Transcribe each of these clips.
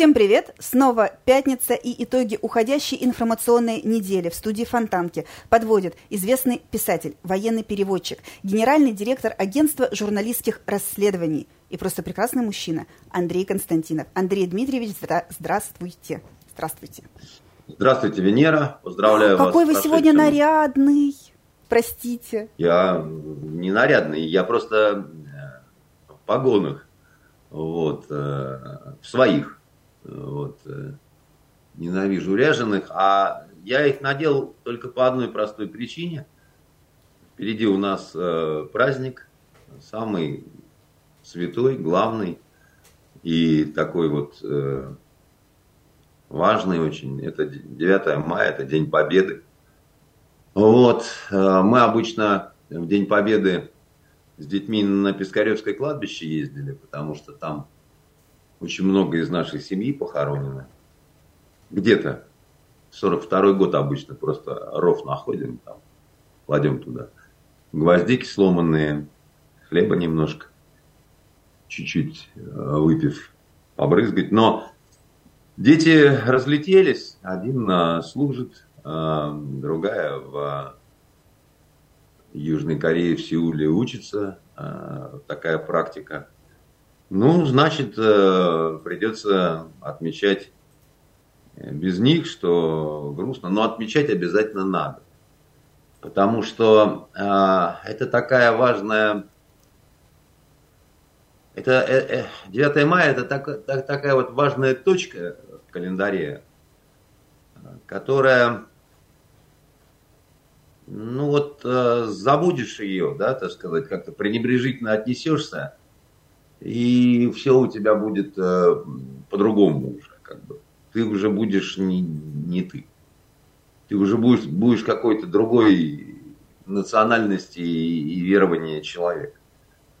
Всем привет! Снова пятница и итоги уходящей информационной недели в студии Фонтанки подводит известный писатель, военный переводчик, генеральный директор агентства журналистских расследований и просто прекрасный мужчина Андрей Константинов. Андрей Дмитриевич, здравствуйте. Здравствуйте. Здравствуйте, Венера. Поздравляю Какой вас. Какой вы сегодня нарядный. Простите. Я не нарядный, я просто в погонах. Вот, э, в своих. Вот. Э, ненавижу ряженых, а я их надел только по одной простой причине. Впереди у нас э, праздник, самый святой, главный и такой вот э, важный очень. Это 9 мая, это День Победы. Вот, мы обычно в День Победы с детьми на Пискаревское кладбище ездили, потому что там очень много из нашей семьи похоронено. Где-то 42 год обычно просто ров находим, там, кладем туда. Гвоздики сломанные, хлеба немножко, чуть-чуть э, выпив, побрызгать. Но дети разлетелись, один э, служит, э, другая в Южной Корее, в Сеуле учится. Такая практика – ну, значит, э, придется отмечать без них, что грустно, но отмечать обязательно надо. Потому что э, это такая важная... Это, э, 9 э, мая это так, так, такая вот важная точка в календаре, которая, ну вот, э, забудешь ее, да, так сказать, как-то пренебрежительно отнесешься, и все у тебя будет э, по-другому уже. Как бы. Ты уже будешь не, не ты. Ты уже будешь, будешь какой-то другой национальности и, и верования человек.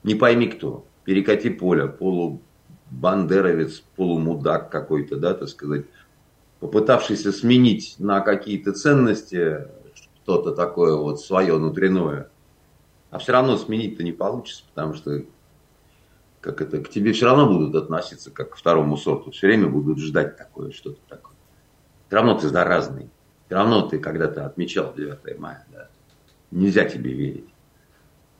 Не пойми кто. Перекати поле, полубандеровец, полумудак какой-то, да, так сказать, попытавшийся сменить на какие-то ценности что-то такое вот свое внутреннее. А все равно сменить-то не получится, потому что как это, к тебе все равно будут относиться как к второму сорту. Все время будут ждать такое, что-то такое. Все равно ты заразный. Все равно ты когда-то отмечал 9 мая. Да. Нельзя тебе верить.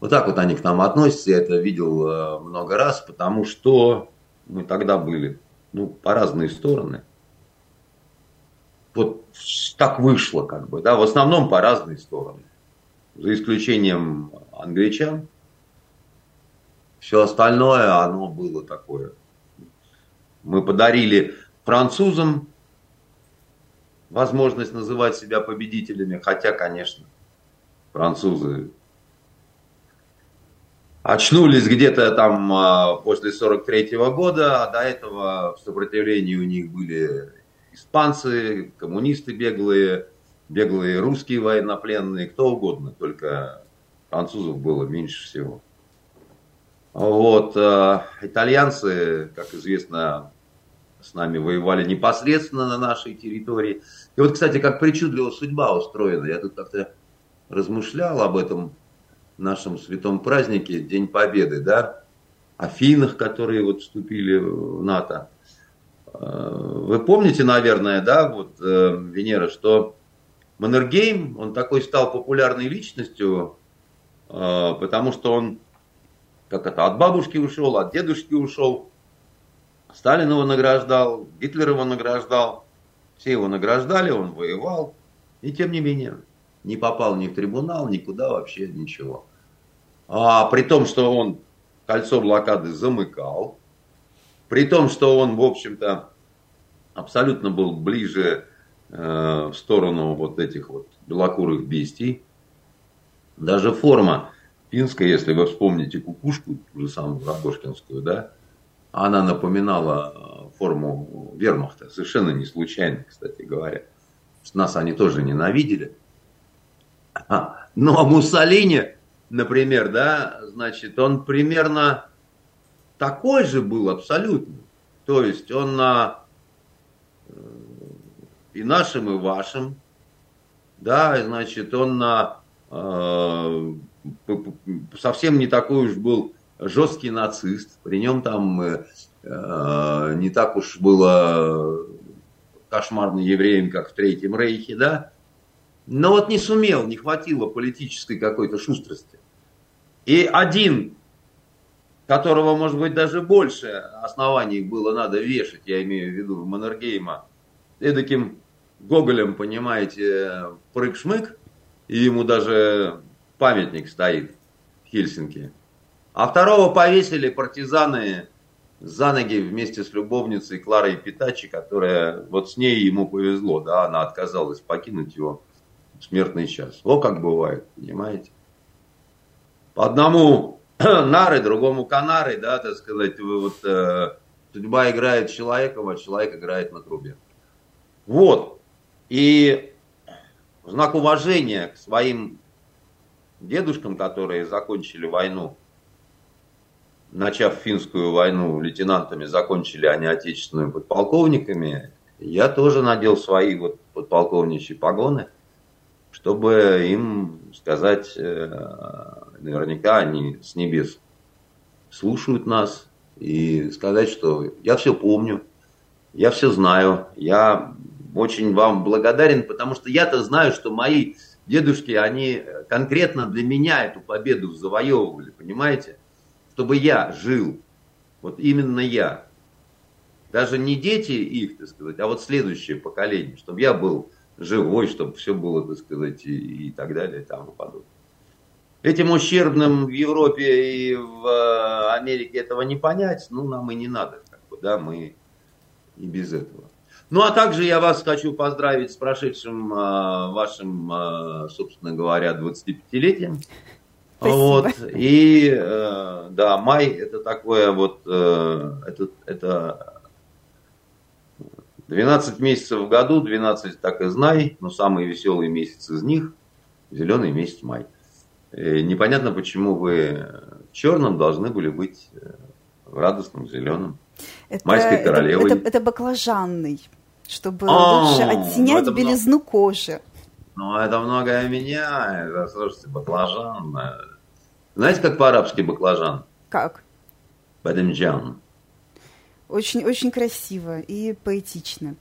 Вот так вот они к нам относятся. Я это видел э, много раз, потому что мы тогда были ну, по разные стороны. Вот так вышло, как бы, да, в основном по разные стороны. За исключением англичан, все остальное, оно было такое. Мы подарили французам возможность называть себя победителями, хотя, конечно, французы очнулись где-то там а, после 43 -го года, а до этого в сопротивлении у них были испанцы, коммунисты беглые, беглые русские военнопленные, кто угодно, только французов было меньше всего. Вот, э, итальянцы, как известно, с нами воевали непосредственно на нашей территории. И вот, кстати, как причудливо судьба устроена. Я тут как-то размышлял об этом нашем святом празднике, День Победы, да, о финнах, которые вот вступили в НАТО. Э, вы помните, наверное, да, вот, э, Венера, что Маннергейм, он такой стал популярной личностью, потому что он как это, от бабушки ушел, от дедушки ушел. Сталин его награждал, Гитлер его награждал, все его награждали, он воевал. И тем не менее, не попал ни в трибунал, никуда вообще ничего. А при том, что он кольцо блокады замыкал, при том, что он, в общем-то, абсолютно был ближе э, в сторону вот этих вот белокурых бестий, даже форма Пинская, если вы вспомните кукушку, ту же самую Рогожкинскую, да, она напоминала э, форму вермахта, совершенно не случайно, кстати говоря. Нас они тоже ненавидели. А, ну, а Муссолини, например, да, значит, он примерно такой же был абсолютно. То есть он на э, и нашим, и вашим, да, значит, он на э, совсем не такой уж был жесткий нацист. При нем там э, э, не так уж было кошмарно евреям, как в Третьем Рейхе, да, но вот не сумел, не хватило политической какой-то шустрости. И один, которого, может быть, даже больше оснований было надо вешать, я имею в виду Маннергейма, эдаким Гоголем, понимаете, прыг-шмык, и ему даже памятник стоит в Хельсинки. А второго повесили партизаны за ноги вместе с любовницей Кларой Питачи, которая, вот с ней ему повезло, да, она отказалась покинуть его в смертный час. О, как бывает, понимаете? По одному нары, другому канары, да, так сказать, вот э, судьба играет человеком, а человек играет на трубе. Вот. И в знак уважения к своим дедушкам, которые закончили войну, начав финскую войну лейтенантами, закончили они отечественными подполковниками, я тоже надел свои вот подполковничьи погоны, чтобы им сказать, э, наверняка они с небес слушают нас, и сказать, что я все помню, я все знаю, я очень вам благодарен, потому что я-то знаю, что мои дедушки, они конкретно для меня эту победу завоевывали, понимаете? чтобы я жил, вот именно я, даже не дети их, так сказать, а вот следующее поколение, чтобы я был живой, чтобы все было, так сказать, и, и так далее, и тому подобное. Этим ущербным в Европе и в э, Америке этого не понять, ну, нам и не надо, как бы, да, мы и без этого. Ну, а также я вас хочу поздравить с прошедшим э, вашим, э, собственно говоря, 25-летием. Вот. И э, да, май это такое вот, э, это, это 12 месяцев в году, 12 так и знай, но самый веселый месяц из них зеленый месяц май. И непонятно, почему вы в черном должны были быть э, в радостном зеленом. Это, Майской королевой. Это, это, это баклажанный, чтобы а, лучше оттенять белизну много... кожи. Ну, это многое меняет. Слушайте, баклажан, знаете, как по-арабски баклажан? Как? Бадемджан. Очень, очень красиво и поэтично.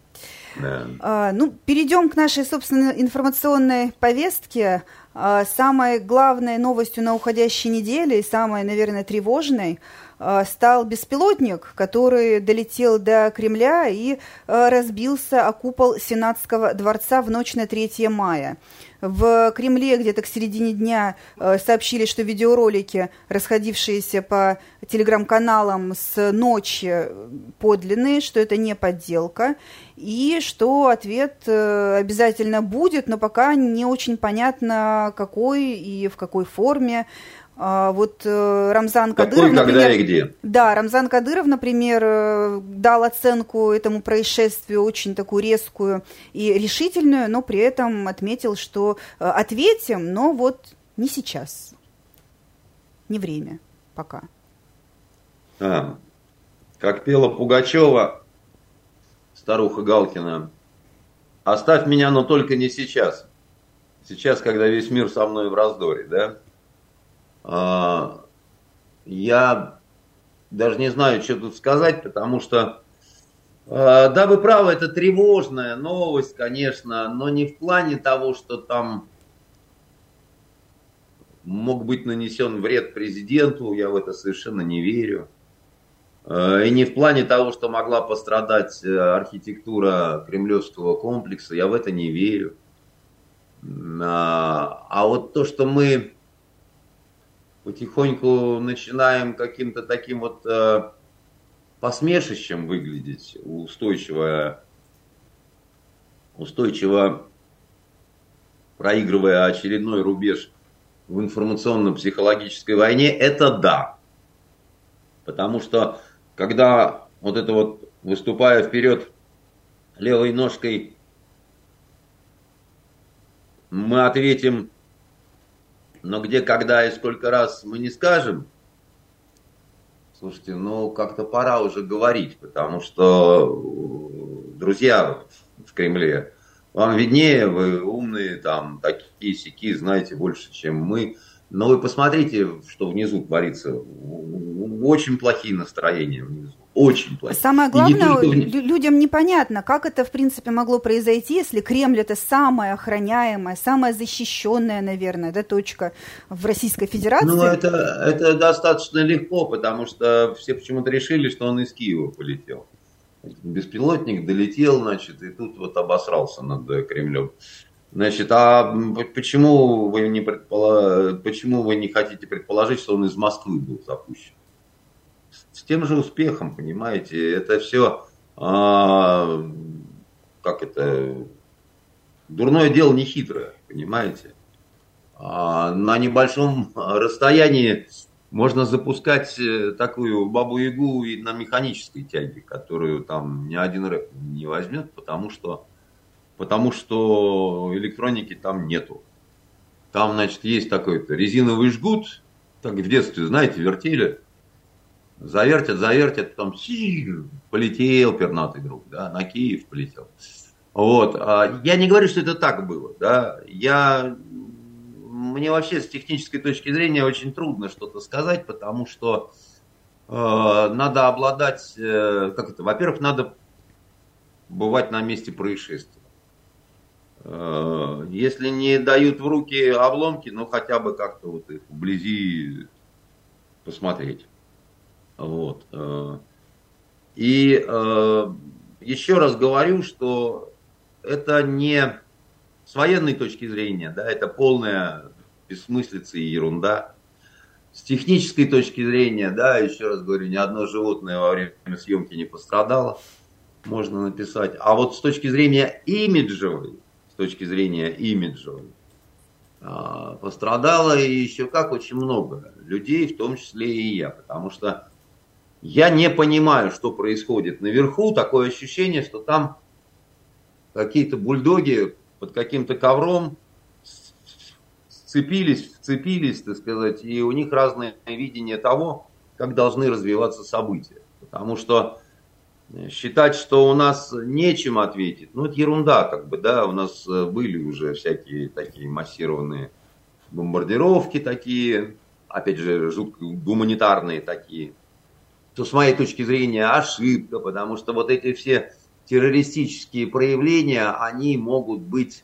Да. А, ну, перейдем к нашей, собственно, информационной повестке. А, самой главной новостью на уходящей неделе и самой, наверное, тревожной а, стал беспилотник, который долетел до Кремля и а, разбился о купол Сенатского дворца в ночь на 3 мая. В Кремле где-то к середине дня э, сообщили, что видеоролики, расходившиеся по телеграм-каналам с ночи, подлинные, что это не подделка, и что ответ э, обязательно будет, но пока не очень понятно, какой и в какой форме. А, вот э, Рамзан Кадыров, Какой, например, когда и где? Да, Рамзан Кадыров, например, э, дал оценку этому происшествию очень такую резкую и решительную, но при этом отметил, что э, ответим, но вот не сейчас, не время пока. А, как пела Пугачева, старуха Галкина, оставь меня, но только не сейчас. Сейчас, когда весь мир со мной в раздоре, да? А, я даже не знаю, что тут сказать, потому что, а, да, вы правы, это тревожная новость, конечно, но не в плане того, что там мог быть нанесен вред президенту, я в это совершенно не верю. А, и не в плане того, что могла пострадать э, архитектура кремлевского комплекса, я в это не верю. А вот то, что мы потихоньку начинаем каким-то таким вот э, посмешищем выглядеть, устойчиво, устойчиво проигрывая очередной рубеж в информационно-психологической войне, это да. Потому что когда вот это вот, выступая вперед левой ножкой, мы ответим но где, когда и сколько раз мы не скажем, слушайте, ну как-то пора уже говорить, потому что, друзья в Кремле, вам виднее, вы умные, там, такие сики, знаете больше, чем мы. Но вы посмотрите, что внизу творится. Очень плохие настроения внизу. Очень плохие. Самое главное, не людям непонятно, как это, в принципе, могло произойти, если Кремль это самая охраняемая, самая защищенная, наверное, да, точка в Российской Федерации. Ну, это, это достаточно легко, потому что все почему-то решили, что он из Киева полетел. Беспилотник долетел, значит, и тут вот обосрался над Кремлем. Значит, а почему вы не предполож... почему вы не хотите предположить, что он из Москвы был запущен? С тем же успехом, понимаете, это все, а, как это, дурное дело не хитрое, понимаете. А на небольшом расстоянии можно запускать э, такую бабу-ягу и на механической тяге, которую там ни один рэп не возьмет, потому что потому что электроники там нету. Там, значит, есть такой-то резиновый жгут, так в детстве, знаете, вертели, завертят, завертят, потом полетел пернатый друг, да, на Киев полетел. Вот. А я не говорю, что это так было, да, я, мне вообще с технической точки зрения очень трудно что-то сказать, потому что э, надо обладать, э, как это, во-первых, надо бывать на месте происшествия. Э, если не дают в руки обломки, ну хотя бы как-то вот их вблизи посмотреть. Вот. Э, и э, еще раз говорю, что это не с военной точки зрения, да, это полная бессмыслица и ерунда. С технической точки зрения, да, еще раз говорю, ни одно животное во время съемки не пострадало, можно написать. А вот с точки зрения имиджевой, точки зрения имиджа. А, пострадало еще как очень много людей, в том числе и я, потому что я не понимаю, что происходит наверху, такое ощущение, что там какие-то бульдоги под каким-то ковром сцепились, вцепились, так сказать, и у них разное видение того, как должны развиваться события. Потому что считать, что у нас нечем ответить, ну, это ерунда, как бы, да, у нас э, были уже всякие такие массированные бомбардировки такие, опять же, жутко гуманитарные такие, то с моей точки зрения ошибка, потому что вот эти все террористические проявления, они могут быть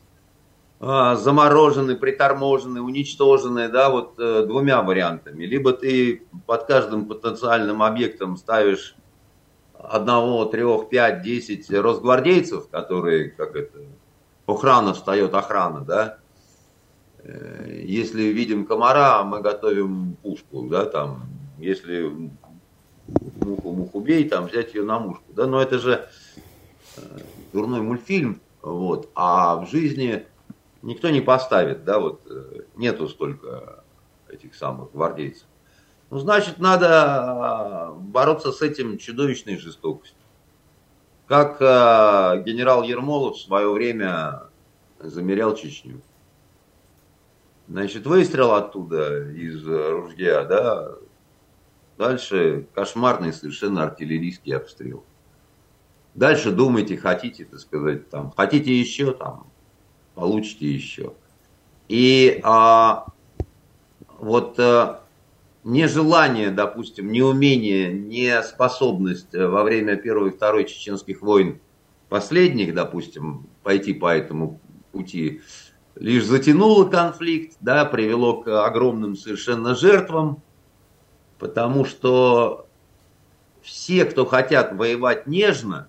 а, заморожены, приторможены, уничтожены, да, вот э, двумя вариантами. Либо ты под каждым потенциальным объектом ставишь одного, трех, пять, десять росгвардейцев, которые, как это, охрана встает, охрана, да, э, если видим комара, мы готовим пушку, да, там, если муху муху бей, там, взять ее на мушку, да, но это же э, дурной мультфильм, вот, а в жизни никто не поставит, да, вот, э, нету столько этих самых гвардейцев. Ну, значит, надо а, бороться с этим чудовищной жестокостью. Как э, генерал Ермолов в свое время замерял Чечню. Значит, выстрел оттуда из ружья, да, дальше кошмарный совершенно артиллерийский обстрел. Дальше думайте, хотите, так сказать, там, хотите еще, там, получите еще. И а, вот а, нежелание, допустим, неумение, неспособность э, во время Первой и Второй чеченских войн последних, допустим, пойти по этому пути, лишь затянуло конфликт, да, привело к огромным совершенно жертвам, потому что все, кто хотят воевать нежно,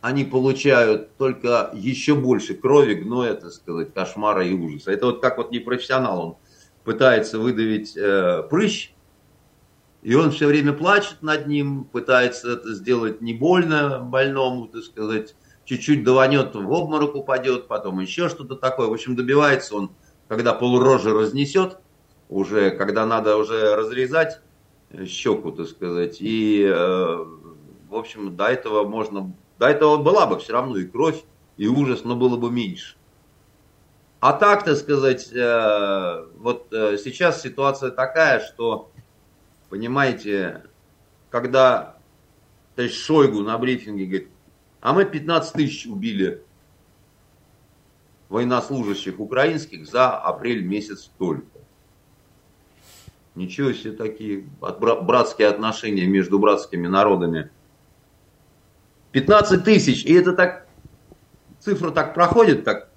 они получают только еще больше крови, гноя, так сказать, кошмара и ужаса. Это вот как вот непрофессионал, он пытается выдавить э, прыщ, и он все время плачет над ним, пытается это сделать не больно больному, так сказать, чуть-чуть даванет, в обморок упадет, потом еще что-то такое. В общем, добивается он, когда полурожи разнесет, уже, когда надо уже разрезать щеку, так сказать, и, э, в общем, до этого можно, до этого была бы все равно и кровь, и ужас, но было бы меньше. А так, так сказать, э, вот э, сейчас ситуация такая, что, понимаете, когда то есть Шойгу на брифинге говорит, а мы 15 тысяч убили военнослужащих украинских за апрель месяц только. Ничего себе такие братские отношения между братскими народами. 15 тысяч, и это так, цифра так проходит, так,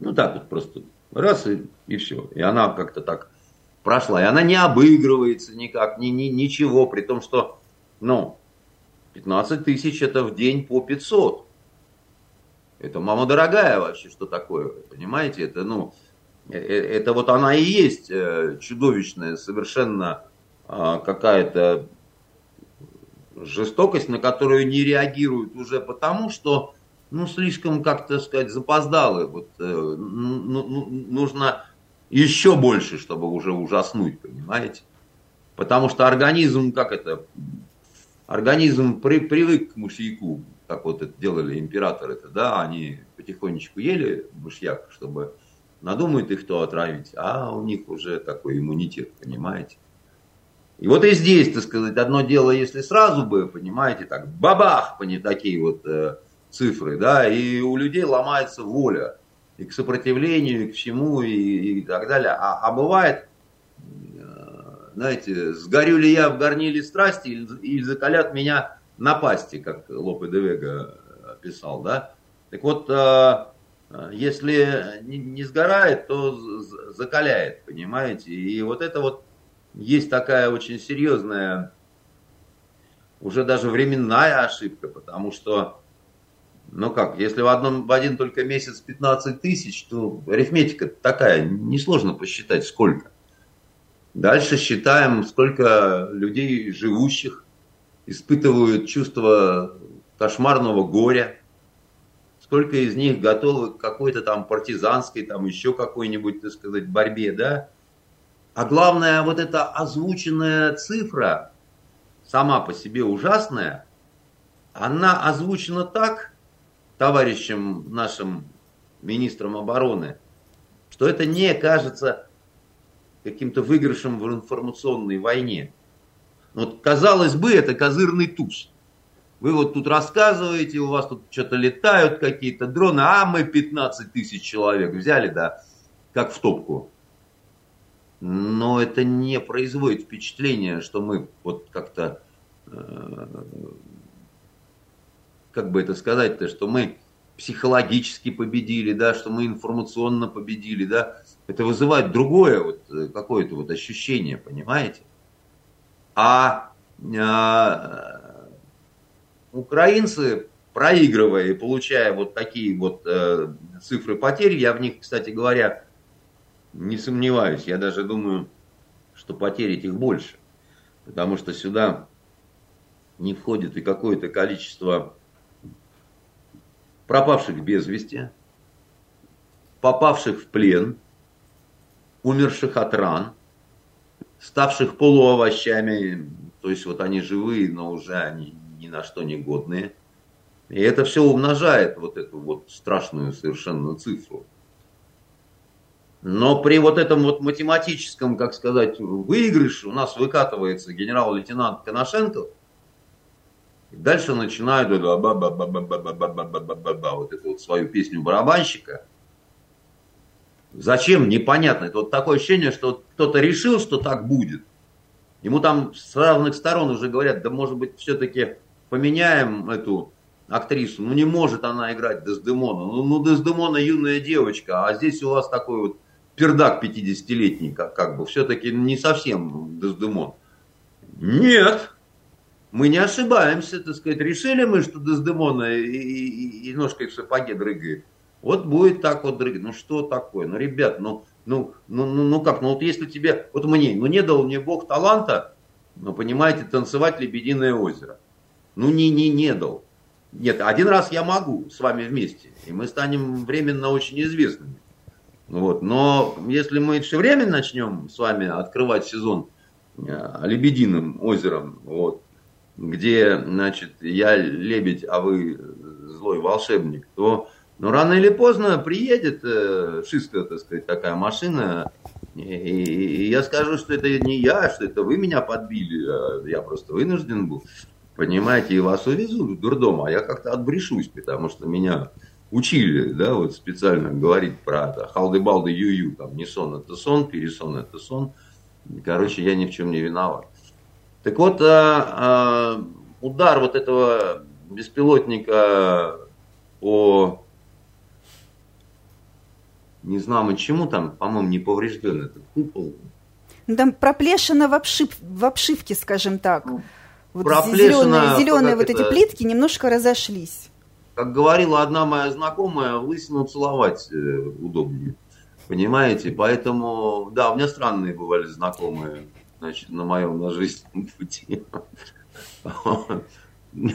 ну так вот просто, раз и, и все. И она как-то так прошла. И она не обыгрывается никак, ни, ни, ничего, при том, что, ну, 15 тысяч это в день по 500. Это мама дорогая вообще, что такое, понимаете? Это, ну, это вот она и есть э, чудовищная совершенно а, какая-то жестокость, на которую не реагируют уже потому, что, ну, слишком, как то сказать, запоздалы. Вот, ну, ну, нужно еще больше, чтобы уже ужаснуть, понимаете? Потому что организм, как это, организм при, привык к мышьяку, как вот это делали императоры-то, да, они потихонечку ели мышьяк, чтобы надумают их кто отравить, а у них уже такой иммунитет, понимаете? И вот и здесь, так сказать, одно дело, если сразу бы, понимаете, так, бабах, такие вот э, цифры, да, и у людей ломается воля и к сопротивлению, и к всему, и, и так далее. А, а бывает, э, знаете, сгорю ли я в горниле страсти или, или закалят меня напасти, как Лопе де Вега писал, да. Так вот, э, если не сгорает, то закаляет, понимаете. И вот это вот есть такая очень серьезная, уже даже временная ошибка, потому что ну как, если в, одном, в один только месяц 15 тысяч, то арифметика такая, несложно посчитать сколько. Дальше считаем, сколько людей живущих испытывают чувство кошмарного горя, сколько из них готовы к какой-то там партизанской, там еще какой-нибудь, так сказать, борьбе, да. А главное, вот эта озвученная цифра, сама по себе ужасная, она озвучена так, товарищем нашим министром обороны, что это не кажется каким-то выигрышем в информационной войне. Вот, казалось бы, это козырный туз. Вы вот тут рассказываете, у вас тут что-то летают какие-то дроны, а мы 15 тысяч человек взяли, да, как в топку. Но это не производит впечатления, что мы вот как-то э, как бы это сказать-то, что мы психологически победили, да, что мы информационно победили, да, это вызывает другое вот э, какое-то вот ощущение, понимаете? А, а украинцы, проигрывая и получая вот такие вот э, цифры потерь, я в них, кстати говоря, не сомневаюсь, я даже думаю, что потерь этих больше, потому что сюда не входит и какое-то количество пропавших без вести, попавших в плен, умерших от ран, ставших полуовощами, то есть вот они живые, но уже они ни на что не годные. И это все умножает вот эту вот страшную совершенно цифру. Но при вот этом вот математическом, как сказать, выигрыше у нас выкатывается генерал-лейтенант Коношенков – и дальше начинают вот эту вот свою песню барабанщика. Зачем? Непонятно. Это вот такое ощущение, что кто-то решил, что так будет. Ему там с разных сторон уже говорят, да может быть все-таки поменяем эту актрису. Ну не может она играть Дездемона. Ну, ну Дездемона юная девочка, а здесь у вас такой вот пердак 50-летний, как, как бы, все-таки не совсем Дездемон. Нет, мы не ошибаемся, так сказать. Решили мы, что Дездемона и, и, и ножкой в сапоге дрыгает. Вот будет так вот дрыгать. Ну что такое? Ну, ребят, ну, ну, ну, ну, ну как? Ну вот если тебе, вот мне, ну не дал мне Бог таланта, ну понимаете, танцевать «Лебединое озеро». Ну не, не, не дал. Нет, один раз я могу с вами вместе, и мы станем временно очень известными. Вот. Но если мы все время начнем с вами открывать сезон э, Лебединым озером, вот, где, значит, я лебедь, а вы злой волшебник, то ну, рано или поздно приедет э, шистая, так сказать, такая машина, и, и, и я скажу, что это не я, что это вы меня подбили, а я просто вынужден был, понимаете, и вас увезут в дурдом, а я как-то отбрешусь, потому что меня учили, да, вот специально говорить про это, халды-балды ю-ю, там, не сон это сон, пересон это сон, Короче, я ни в чем не виноват. Так вот, а, а, удар вот этого беспилотника по не знаю чему там, по-моему, не поврежден этот купол. Ну, там проплешина в, обшив, в обшивке, скажем так. Ну, вот зеленые, зеленые вот это, эти плитки немножко разошлись. Как говорила одна моя знакомая, лысину целовать э, удобнее. Понимаете? Поэтому, да, у меня странные бывали знакомые, значит, на моем на жизненном пути.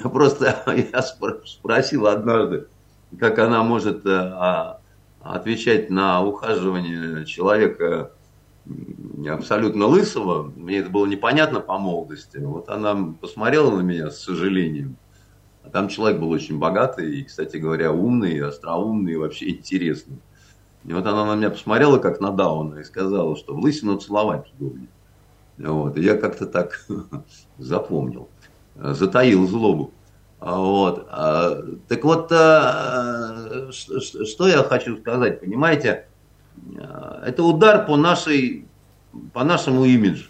Просто я спросил однажды, как она может э, а, отвечать на ухаживание человека абсолютно лысого. Мне это было непонятно по молодости. Вот она посмотрела на меня с сожалением. А там человек был очень богатый и, кстати говоря, умный, остроумный и вообще интересный. И вот она на меня посмотрела, как на Дауна, и сказала, что в лысину целовать удобнее. Вот. И я как-то так запомнил, затаил злобу. Вот. А, так вот, а, что я хочу сказать, понимаете, а, это удар по нашей, по нашему имиджу.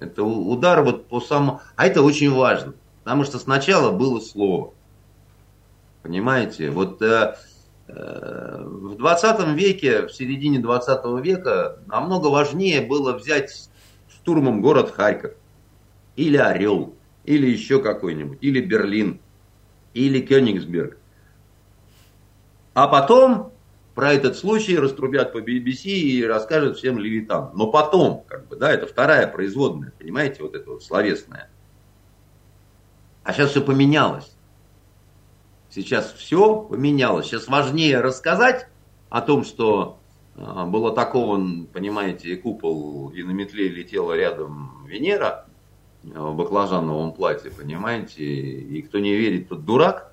Это удар вот по самому... А это очень важно, потому что сначала было слово. Понимаете, вот э, э в 20 веке, в середине 20 века намного важнее было взять штурмом город Харьков, или Орел, или еще какой-нибудь, или Берлин, или Кёнигсберг. А потом про этот случай раструбят по BBC и расскажут всем левитам. Но потом, как бы, да, это вторая производная, понимаете, вот это вот словесная. А сейчас все поменялось. Сейчас все поменялось. Сейчас важнее рассказать о том, что а, был атакован, понимаете, купол, и на метле летела рядом Венера а, в баклажановом платье, понимаете, и кто не верит, тот дурак,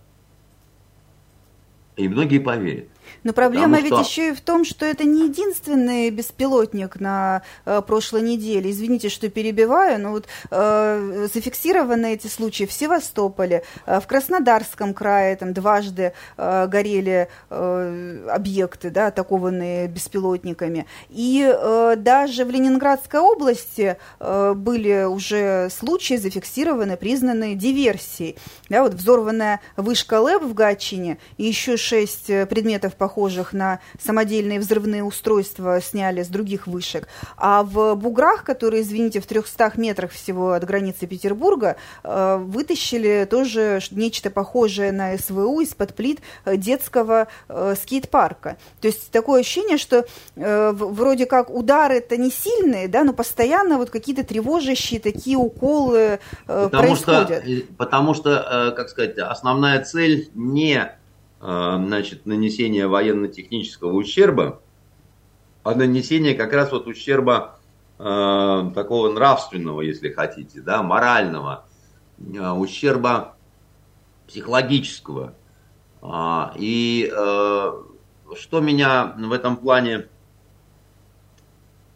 и многие поверят. Но проблема Потому ведь еще и в том, что это не единственный беспилотник на э, прошлой неделе. Извините, что перебиваю, но вот э, зафиксированы эти случаи в Севастополе, э, в Краснодарском крае там дважды э, горели э, объекты, да, атакованные беспилотниками. И э, даже в Ленинградской области э, были уже случаи зафиксированы, признаны диверсией. Да, вот взорванная вышка ЛЭП в Гатчине и еще шесть э, предметов похожих на самодельные взрывные устройства, сняли с других вышек. А в Буграх, которые, извините, в 300 метрах всего от границы Петербурга, э, вытащили тоже нечто похожее на СВУ из-под плит э, детского э, скейт-парка. То есть такое ощущение, что вроде как удары-то не сильные, да, но постоянно вот какие-то тревожащие такие уколы потому происходят. Что, потому что, как сказать, основная цель не значит, нанесение военно-технического ущерба, а нанесение как раз вот ущерба э, такого нравственного, если хотите, да, морального, э, ущерба психологического. А, и э, что меня в этом плане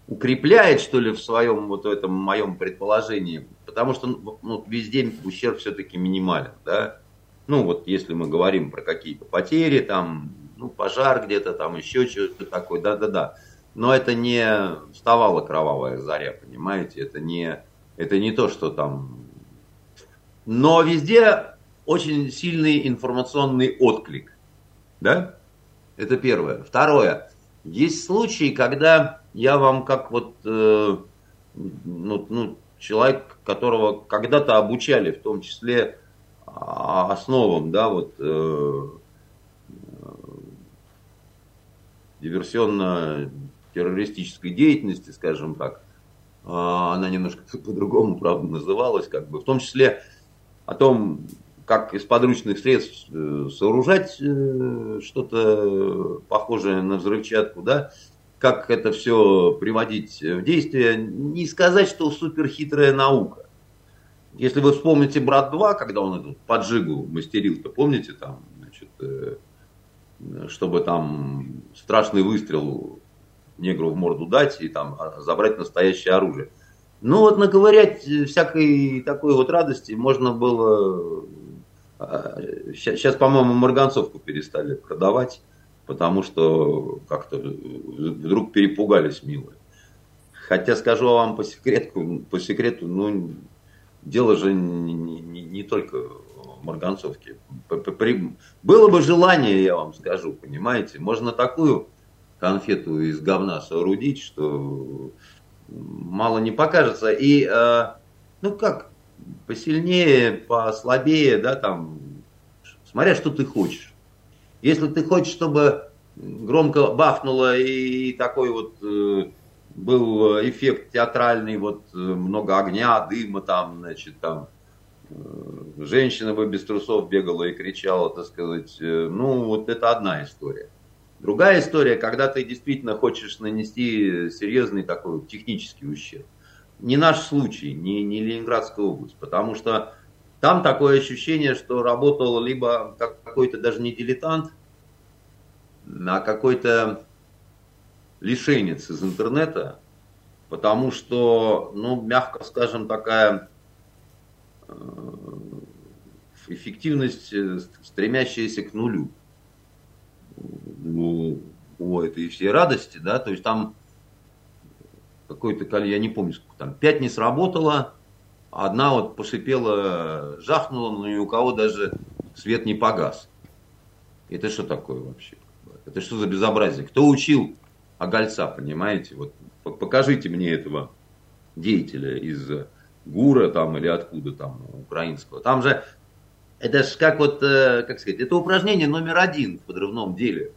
укрепляет, что ли, в своем вот этом моем предположении, потому что ну, везде ущерб все-таки минимален, да, ну, вот если мы говорим про какие-то потери, там, ну, пожар где-то, там еще что-то такое, да-да-да. Но это не вставала кровавая заря, понимаете? Это не, это не то, что там... Но везде очень сильный информационный отклик, да? Это первое. Второе. Есть случаи, когда я вам как вот э, ну, ну, человек, которого когда-то обучали, в том числе основам, да, вот э, диверсионно-террористической деятельности, скажем так, а, она немножко по-другому, правда, называлась, как бы, в том числе о том, как из подручных средств э, сооружать э, что-то похожее на взрывчатку, да, как это все приводить в действие. Не сказать, что суперхитрая наука. Если вы вспомните «Брат 2», когда он эту поджигу мастерил-то, помните там, значит, э, чтобы там страшный выстрел негру в морду дать и там а, забрать настоящее оружие. Ну вот наковырять всякой такой вот радости можно было... Сейчас, а, по-моему, марганцовку перестали продавать, потому что как-то вдруг перепугались милые. Хотя скажу вам по секрету, по секрету, ну, дело же не, не, не только в Марганцовке. Было бы желание, я вам скажу, понимаете, можно такую конфету из говна соорудить, что мало не покажется. И, э, ну как, посильнее, послабее, да, там, смотря что ты хочешь. Если ты хочешь, чтобы громко бахнуло и такой вот э, был эффект театральный, вот э, много огня, дыма там, значит, там, э, женщина бы без трусов бегала и кричала, так сказать, э, ну, вот это одна история. Другая история, когда ты действительно хочешь нанести серьезный такой технический ущерб. Не наш случай, не, не Ленинградская область, потому что там такое ощущение, что работал либо какой-то даже не дилетант, а какой-то лишенец из интернета, потому что, ну, мягко скажем, такая э, эффективность, э, стремящаяся к нулю ну, у этой всей радости, да, то есть там какой-то, я не помню, сколько там, пять не сработало, одна вот пошипела, жахнула, но ни у кого даже свет не погас. Это что такое вообще? Это что за безобразие? Кто учил Огольца, понимаете? Вот покажите мне этого деятеля из ГУРа там или откуда там, украинского. Там же это же как вот, э, как сказать, это упражнение номер один в подрывном деле.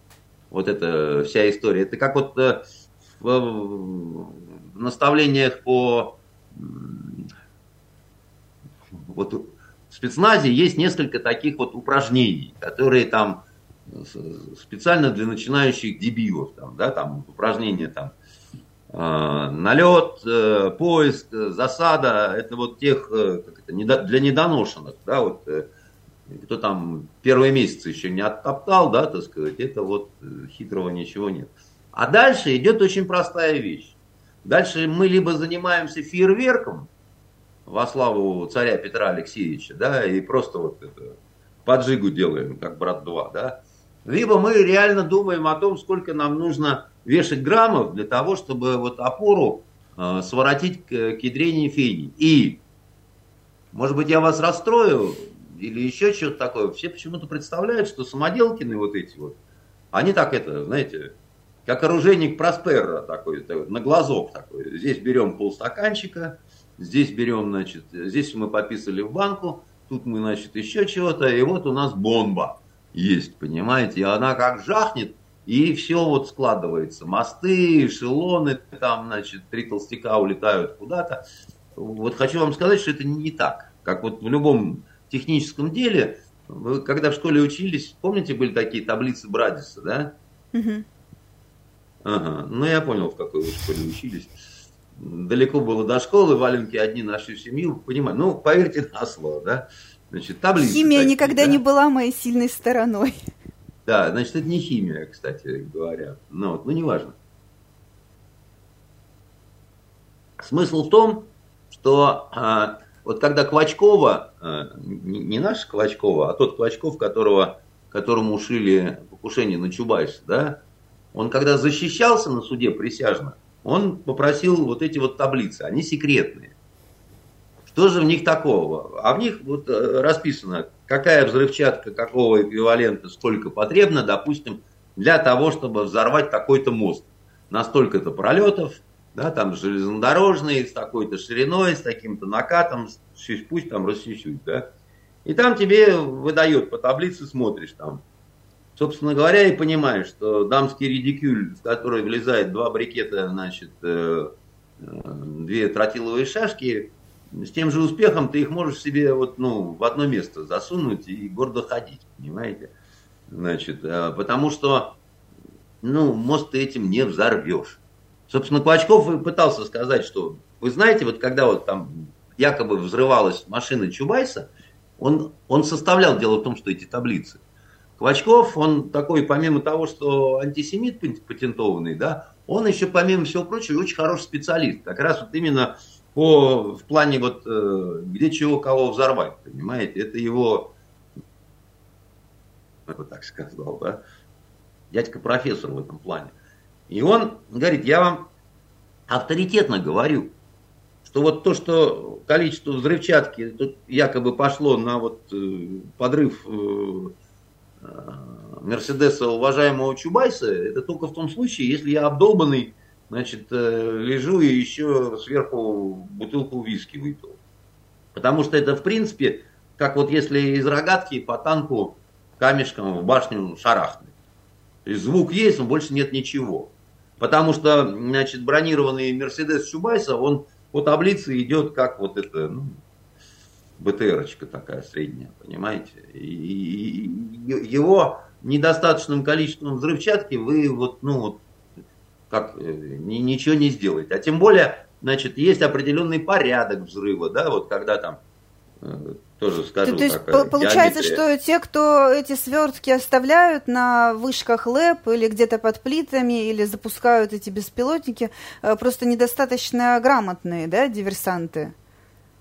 Вот эта вся история. Это как вот э, в наставлениях по вот в спецназе есть несколько таких вот упражнений, которые там специально для начинающих дебилов, там, да, там упражнения там э, налет, э, поиск, засада, это вот тех, э, как это, для недоношенных, да, вот э, кто там первые месяцы еще не оттоптал, да, так сказать, это вот э, хитрого ничего нет. А дальше идет очень простая вещь. Дальше мы либо занимаемся фейерверком во славу царя Петра Алексеевича, да, и просто вот это поджигу делаем, как брат 2, да, либо мы реально думаем о том, сколько нам нужно вешать граммов для того, чтобы вот опору э, своротить к, к ядрене фени. И, может быть, я вас расстрою, или еще что-то такое. Все почему-то представляют, что самоделкины вот эти вот, они так это, знаете, как оружейник Проспера такой, на глазок такой. Здесь берем полстаканчика, здесь берем, значит, здесь мы пописали в банку, тут мы, значит, еще чего-то, и вот у нас бомба есть, понимаете, и она как жахнет, и все вот складывается. Мосты, эшелоны, там, значит, три толстяка улетают куда-то. Вот хочу вам сказать, что это не так. Как вот в любом техническом деле, вы когда в школе учились, помните, были такие таблицы Брадиса, да? Угу. Ага, ну я понял, в какой вы школе учились. Далеко было до школы, валенки одни нашу семью, понимаю. Ну, поверьте на слово, да? Значит, таблицы. Химия такие, никогда да? не была моей сильной стороной. Да, значит, это не химия, кстати говоря. Ну, вот, ну, неважно. Смысл в том, что а, вот когда Квачкова, э, не наш Квачкова, а тот Квачков, которого, которому ушили покушение на Чубайса, да, он когда защищался на суде присяжно, он попросил вот эти вот таблицы, они секретные. Что же в них такого? А в них вот э, расписано, какая взрывчатка, какого эквивалента, сколько потребно, допустим, для того, чтобы взорвать такой-то мост. На столько-то пролетов, да, там железнодорожные, с такой-то шириной, с таким-то накатом, пусть там рассечут, да. И там тебе выдает по таблице, смотришь там. Собственно говоря, и понимаешь, что дамский редикюль, в который влезает два брикета, значит, э, э, две тротиловые шашки, с тем же успехом ты их можешь себе вот, ну, в одно место засунуть и гордо ходить, понимаете? Значит, э, потому что, ну, мост ты этим не взорвешь. Собственно, Клочков пытался сказать, что вы знаете, вот когда вот там якобы взрывалась машина Чубайса, он, он составлял, дело в том, что эти таблицы. Клочков, он такой, помимо того, что антисемит патентованный, да, он еще, помимо всего прочего, очень хороший специалист. Как раз вот именно по, в плане вот, э, где чего кого взорвать, понимаете, это его, я бы так сказал, да, дядька профессор в этом плане. И он говорит, я вам авторитетно говорю, что вот то, что количество взрывчатки тут якобы пошло на вот э, подрыв э, Мерседеса уважаемого Чубайса, это только в том случае, если я обдолбанный, значит, лежу и еще сверху бутылку виски выпил. Потому что это, в принципе, как вот если из рогатки по танку камешком в башню шарахнуть. Звук есть, но больше нет ничего. Потому что, значит, бронированный Мерседес Чубайса, он по таблице идет как вот это, ну, БТРочка такая средняя, понимаете? И, его недостаточным количеством взрывчатки вы вот, ну, вот, как, э, ничего не сделаете. А тем более, значит, есть определенный порядок взрыва, да, вот когда там э, тоже скажу. То, то есть так, получается, геометрия. что те, кто эти свертки оставляют на вышках ЛЭП или где-то под плитами, или запускают эти беспилотники, э, просто недостаточно грамотные, да, диверсанты?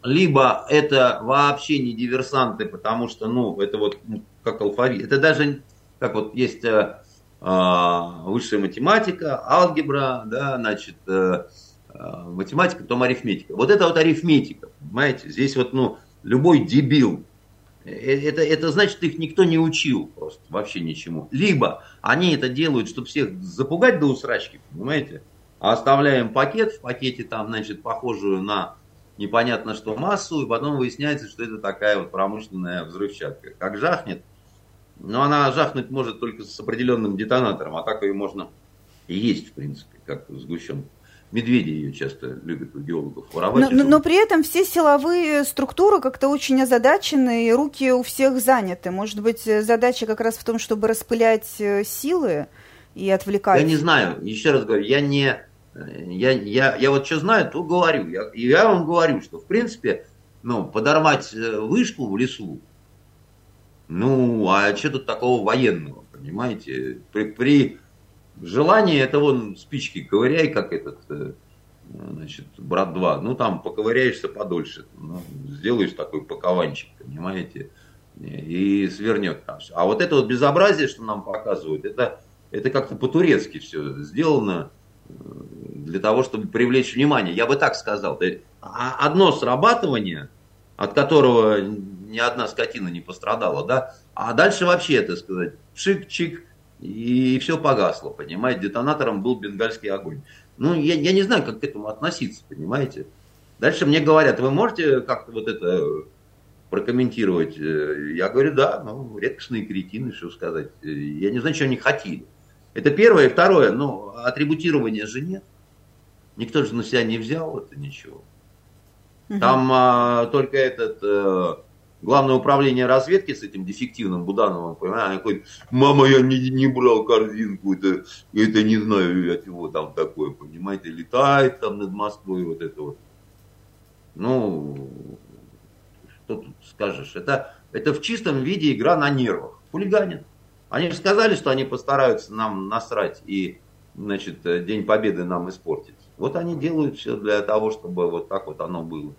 Либо это вообще не диверсанты, потому что, ну, это вот ну, как алфавит. Это даже, как вот есть э, э, высшая математика, алгебра, да, значит, э, э, математика, потом арифметика. Вот это вот арифметика, понимаете? Здесь вот, ну, любой дебил. Э, это, это значит, их никто не учил просто, вообще ничему. Либо они это делают, чтобы всех запугать до усрачки, понимаете? А оставляем пакет, в пакете там, значит, похожую на непонятно что массу, и потом выясняется, что это такая вот промышленная взрывчатка. Как жахнет, но она жахнуть может только с определенным детонатором, а так ее можно есть, в принципе, как сгущенку. Медведи ее часто любят у геологов воровать. Но, но при этом все силовые структуры как-то очень озадачены, и руки у всех заняты. Может быть, задача как раз в том, чтобы распылять э, силы и отвлекать? Я не знаю. Еще раз говорю, я не... Я, я, я вот что знаю, то говорю. Я, я вам говорю, что в принципе, ну, подорвать э, вышку в лесу, ну, а что тут такого военного, понимаете? При, при Желание это вон спички ковыряй, как этот, э, значит, брат 2. Ну, там поковыряешься подольше. Ну, сделаешь такой пакованчик, понимаете, и свернет там все. А вот это вот безобразие, что нам показывают, это, это как-то по-турецки все сделано э, для того, чтобы привлечь внимание. Я бы так сказал. А одно срабатывание, от которого ни одна скотина не пострадала, да, а дальше вообще, так сказать, шик-чик, и все погасло, понимаете, детонатором был бенгальский огонь. Ну, я, я не знаю, как к этому относиться, понимаете. Дальше мне говорят, вы можете как-то вот это прокомментировать? Я говорю, да, ну, редкостные кретины, что сказать. Я не знаю, что они хотели. Это первое. И второе, ну, атрибутирования же нет. Никто же на себя не взял это ничего. Там а, только этот э, Главное управление разведки с этим дефективным Будановым, понимаешь, такой, мама, я не, не брал корзинку, это, это не знаю, от чего там такое, понимаете, летает там над Москвой, вот это вот. Ну, что тут скажешь, это, это в чистом виде игра на нервах, хулиганят. Они же сказали, что они постараются нам насрать и, значит, День Победы нам испортить. Вот они делают все для того, чтобы вот так вот оно было.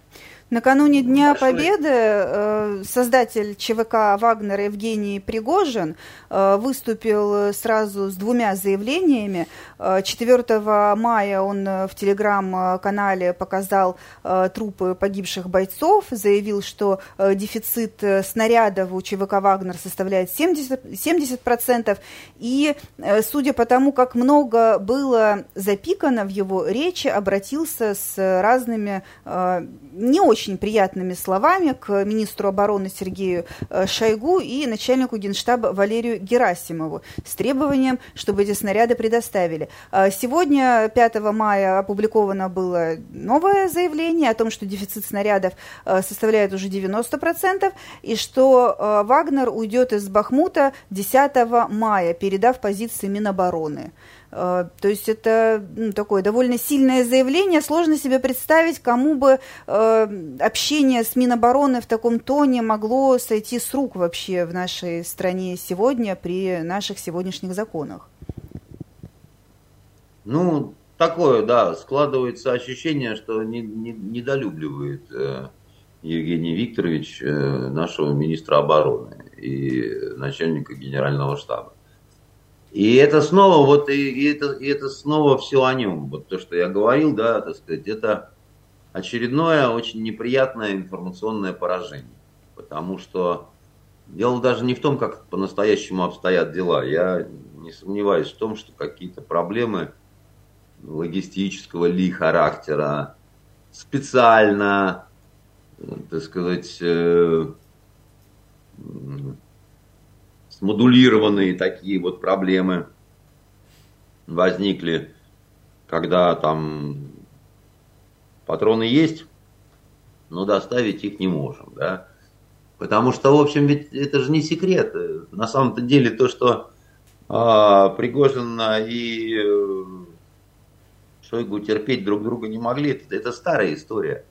Накануне Дня Большой. Победы э, создатель ЧВК «Вагнер» Евгений Пригожин э, выступил сразу с двумя заявлениями. 4 э, мая он в телеграм-канале показал трупы погибших бойцов, заявил, что дефицит снарядов у ЧВК «Вагнер» составляет 70%, 70% и, судя по тому, как много было запикано в его речи, обратился с разными не очень очень приятными словами к министру обороны Сергею э, Шойгу и начальнику генштаба Валерию Герасимову с требованием, чтобы эти снаряды предоставили. Э, сегодня, 5 мая, опубликовано было новое заявление о том, что дефицит снарядов э, составляет уже 90%, и что Вагнер уйдет из Бахмута 10 мая, передав позиции Минобороны. Э, то есть это ну, такое довольно сильное заявление. Сложно себе представить, кому бы э, общение с Минобороны в таком тоне могло сойти с рук вообще в нашей стране сегодня при наших сегодняшних законах. Ну, такое, да, складывается ощущение, что не, не, недолюбливает э, Евгений Викторович э, нашего министра обороны и начальника генерального штаба. И это снова, вот, и, и, это, и это снова все о нем. Вот то, что я говорил, да, так сказать, это очередное очень неприятное информационное поражение. Потому что дело даже не в том, как по-настоящему обстоят дела. Я не сомневаюсь в том, что какие-то проблемы логистического ли характера специально, так сказать, э, смодулированные такие вот проблемы возникли, когда там патроны есть, но доставить их не можем, да. Потому что, в общем, ведь это же не секрет. На самом-то деле то, что а, Пригожин и э, Шойгу терпеть друг друга не могли, это, это старая история.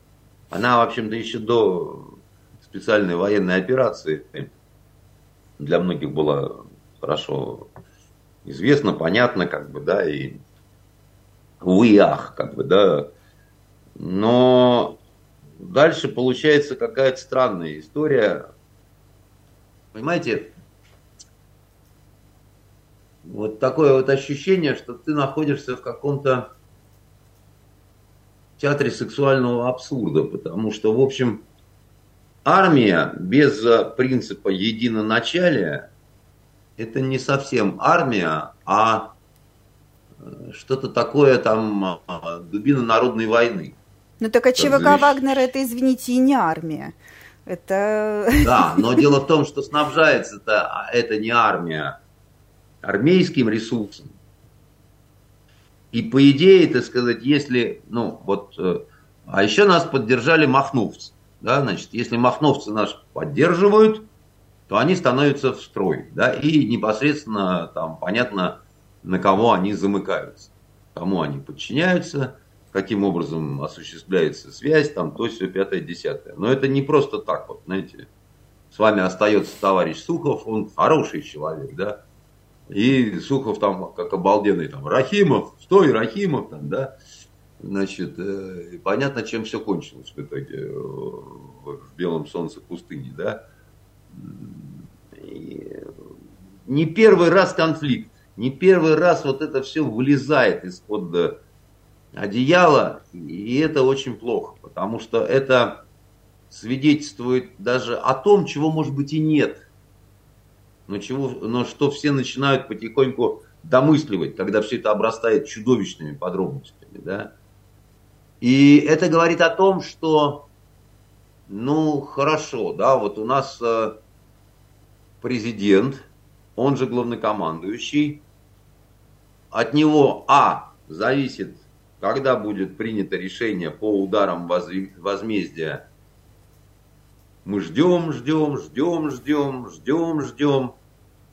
Она, в общем-то, еще до специальной военной операции для многих была хорошо известна, понятна, как бы, да, и увы как бы, да. Но дальше получается какая-то странная история. Понимаете, вот такое вот ощущение, что ты находишься в каком-то театре сексуального абсурда, потому что, в общем, армия без принципа единоначалия – это не совсем армия, а э, что-то такое там э, дубина народной войны. Ну так а ЧВК Вагнера это, извините, и не армия. Это... Да, но дело в том, что снабжается это, это не армия армейским ресурсом. И по идее, так сказать, если, ну вот, э, а еще нас поддержали махновцы. Да, значит, если махновцы нас поддерживают, то они становятся в строй. Да, и непосредственно там понятно, на кого они замыкаются, кому они подчиняются, каким образом осуществляется связь, там, то все пятое, десятое. Но это не просто так, вот, знаете, с вами остается товарищ Сухов, он хороший человек, да, и Сухов там как обалденный, там, Рахимов, стой, Рахимов, там, да, значит, э, понятно, чем все кончилось в итоге э, в белом солнце пустыни, да. И не первый раз конфликт, не первый раз вот это все вылезает из-под одеяла, и это очень плохо, потому что это свидетельствует даже о том, чего может быть и нет, но, чего, но что все начинают потихоньку домысливать, когда все это обрастает чудовищными подробностями, да. И это говорит о том, что, ну, хорошо, да, вот у нас э, президент, он же главнокомандующий, от него, а, зависит когда будет принято решение по ударам возмездия, мы ждем, ждем, ждем, ждем, ждем, ждем,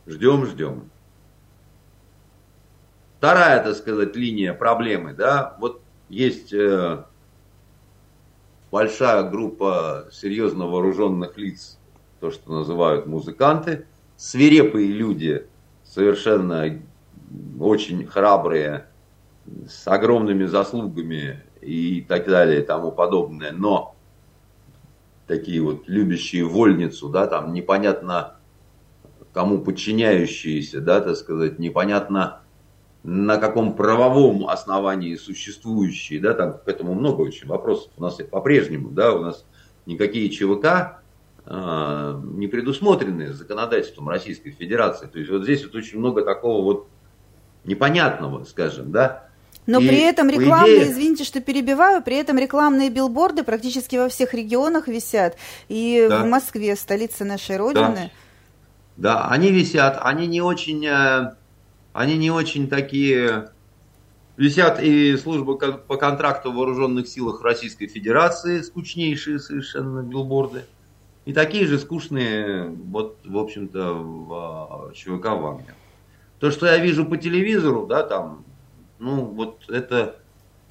ждем, ждем. Вторая, так сказать, линия проблемы, да, вот есть э, большая группа серьезно вооруженных лиц, то, что называют музыканты, свирепые люди, совершенно очень храбрые, с огромными заслугами и так далее и тому подобное, но такие вот любящие вольницу, да, там непонятно кому подчиняющиеся, да, так сказать, непонятно на каком правовом основании существующие, да, там к этому много очень вопросов у нас по-прежнему, да, у нас никакие ЧВК э, не предусмотрены законодательством Российской Федерации. То есть вот здесь вот очень много такого вот непонятного, скажем, да, но и при этом рекламные, идее... извините, что перебиваю, при этом рекламные билборды практически во всех регионах висят. И да. в Москве, столице нашей Родины. Да. да, они висят, они не очень, э, они не очень такие... Висят и службы по контракту в вооруженных силах Российской Федерации, скучнейшие совершенно билборды. И такие же скучные, вот, в общем-то, в ЧВК Вагнер. То, что я вижу по телевизору, да, там, ну, вот это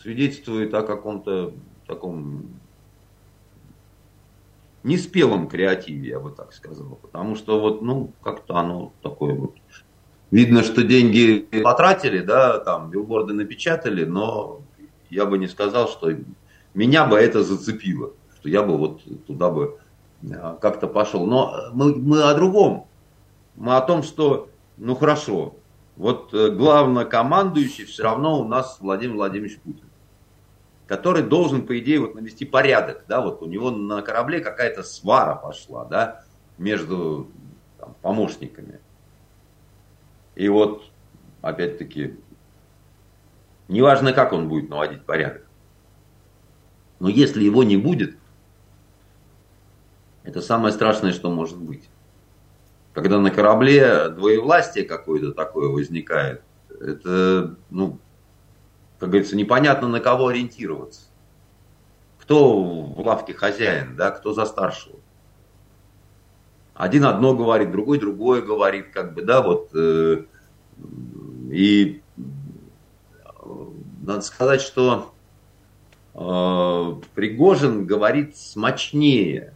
свидетельствует о каком-то таком неспелом креативе, я бы так сказал. Потому что вот, ну, как-то оно такое вот... Видно, что деньги потратили, да, там, билборды напечатали, но я бы не сказал, что меня бы это зацепило, что я бы вот туда бы а, как-то пошел. Но мы, мы о другом. Мы о том, что, ну хорошо, Вот э, главнокомандующий все равно у нас Владимир Владимирович Путин, который должен, по идее, вот навести порядок, да, вот у него на корабле какая-то свара пошла, да, между там, помощниками. И вот, опять-таки, неважно, как он будет наводить порядок, но если его не будет, это самое страшное, что может быть. Когда на корабле двоевластие какое-то такое возникает, это, ну, как говорится, непонятно на кого ориентироваться. Кто в лавке хозяин, да, кто за старшего. Один одно говорит, другой другое говорит, как бы, да, вот. Э, и надо сказать, что э, Пригожин говорит смачнее.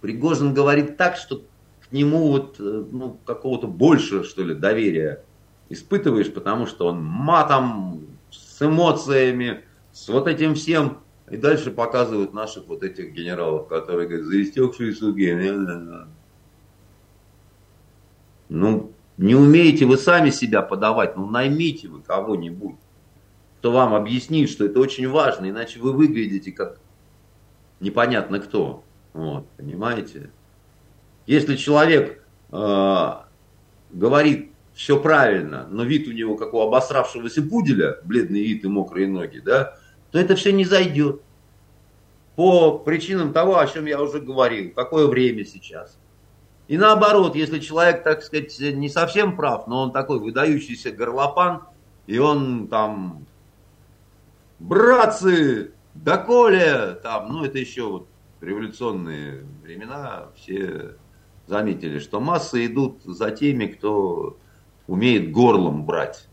Пригожин говорит так, что к нему вот, э, ну, какого-то больше, что ли, доверия испытываешь, потому что он матом, с эмоциями, с вот этим всем. И дальше показывают наших вот этих генералов, которые говорят, за истекшие. Ну, не умеете вы сами себя подавать, ну наймите вы кого-нибудь, кто вам объяснит, что это очень важно, иначе вы выглядите как непонятно кто. Вот, понимаете? Если человек э, говорит все правильно, но вид у него как у обосравшегося пуделя, бледный вид и мокрые ноги, да, то это все не зайдет. По причинам того, о чем я уже говорил, какое время сейчас. И наоборот, если человек, так сказать, не совсем прав, но он такой выдающийся горлопан, и он там, братцы, доколе, там, ну это еще вот революционные времена, все заметили, что массы идут за теми, кто умеет горлом брать.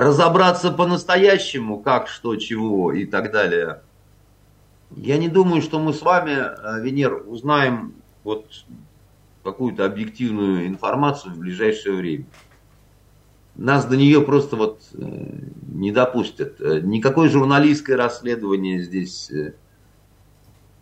Разобраться по-настоящему, как, что, чего и так далее. Я не думаю, что мы с вами, э, Венер, узнаем вот какую-то объективную информацию в ближайшее время. Нас до нее просто вот э, не допустят. Э, никакое журналистское расследование здесь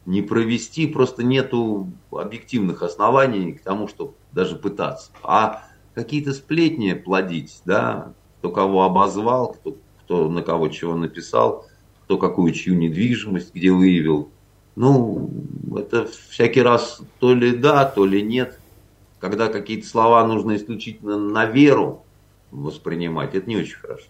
не провести, просто нету объективных оснований к тому, чтобы даже пытаться. А какие-то сплетни плодить, да, кто кого обозвал, кто, кто на кого чего написал, кто какую чью недвижимость где выявил, ну, это всякий раз то ли да, то ли нет. Когда какие-то слова нужно исключительно на веру воспринимать, это не очень хорошо.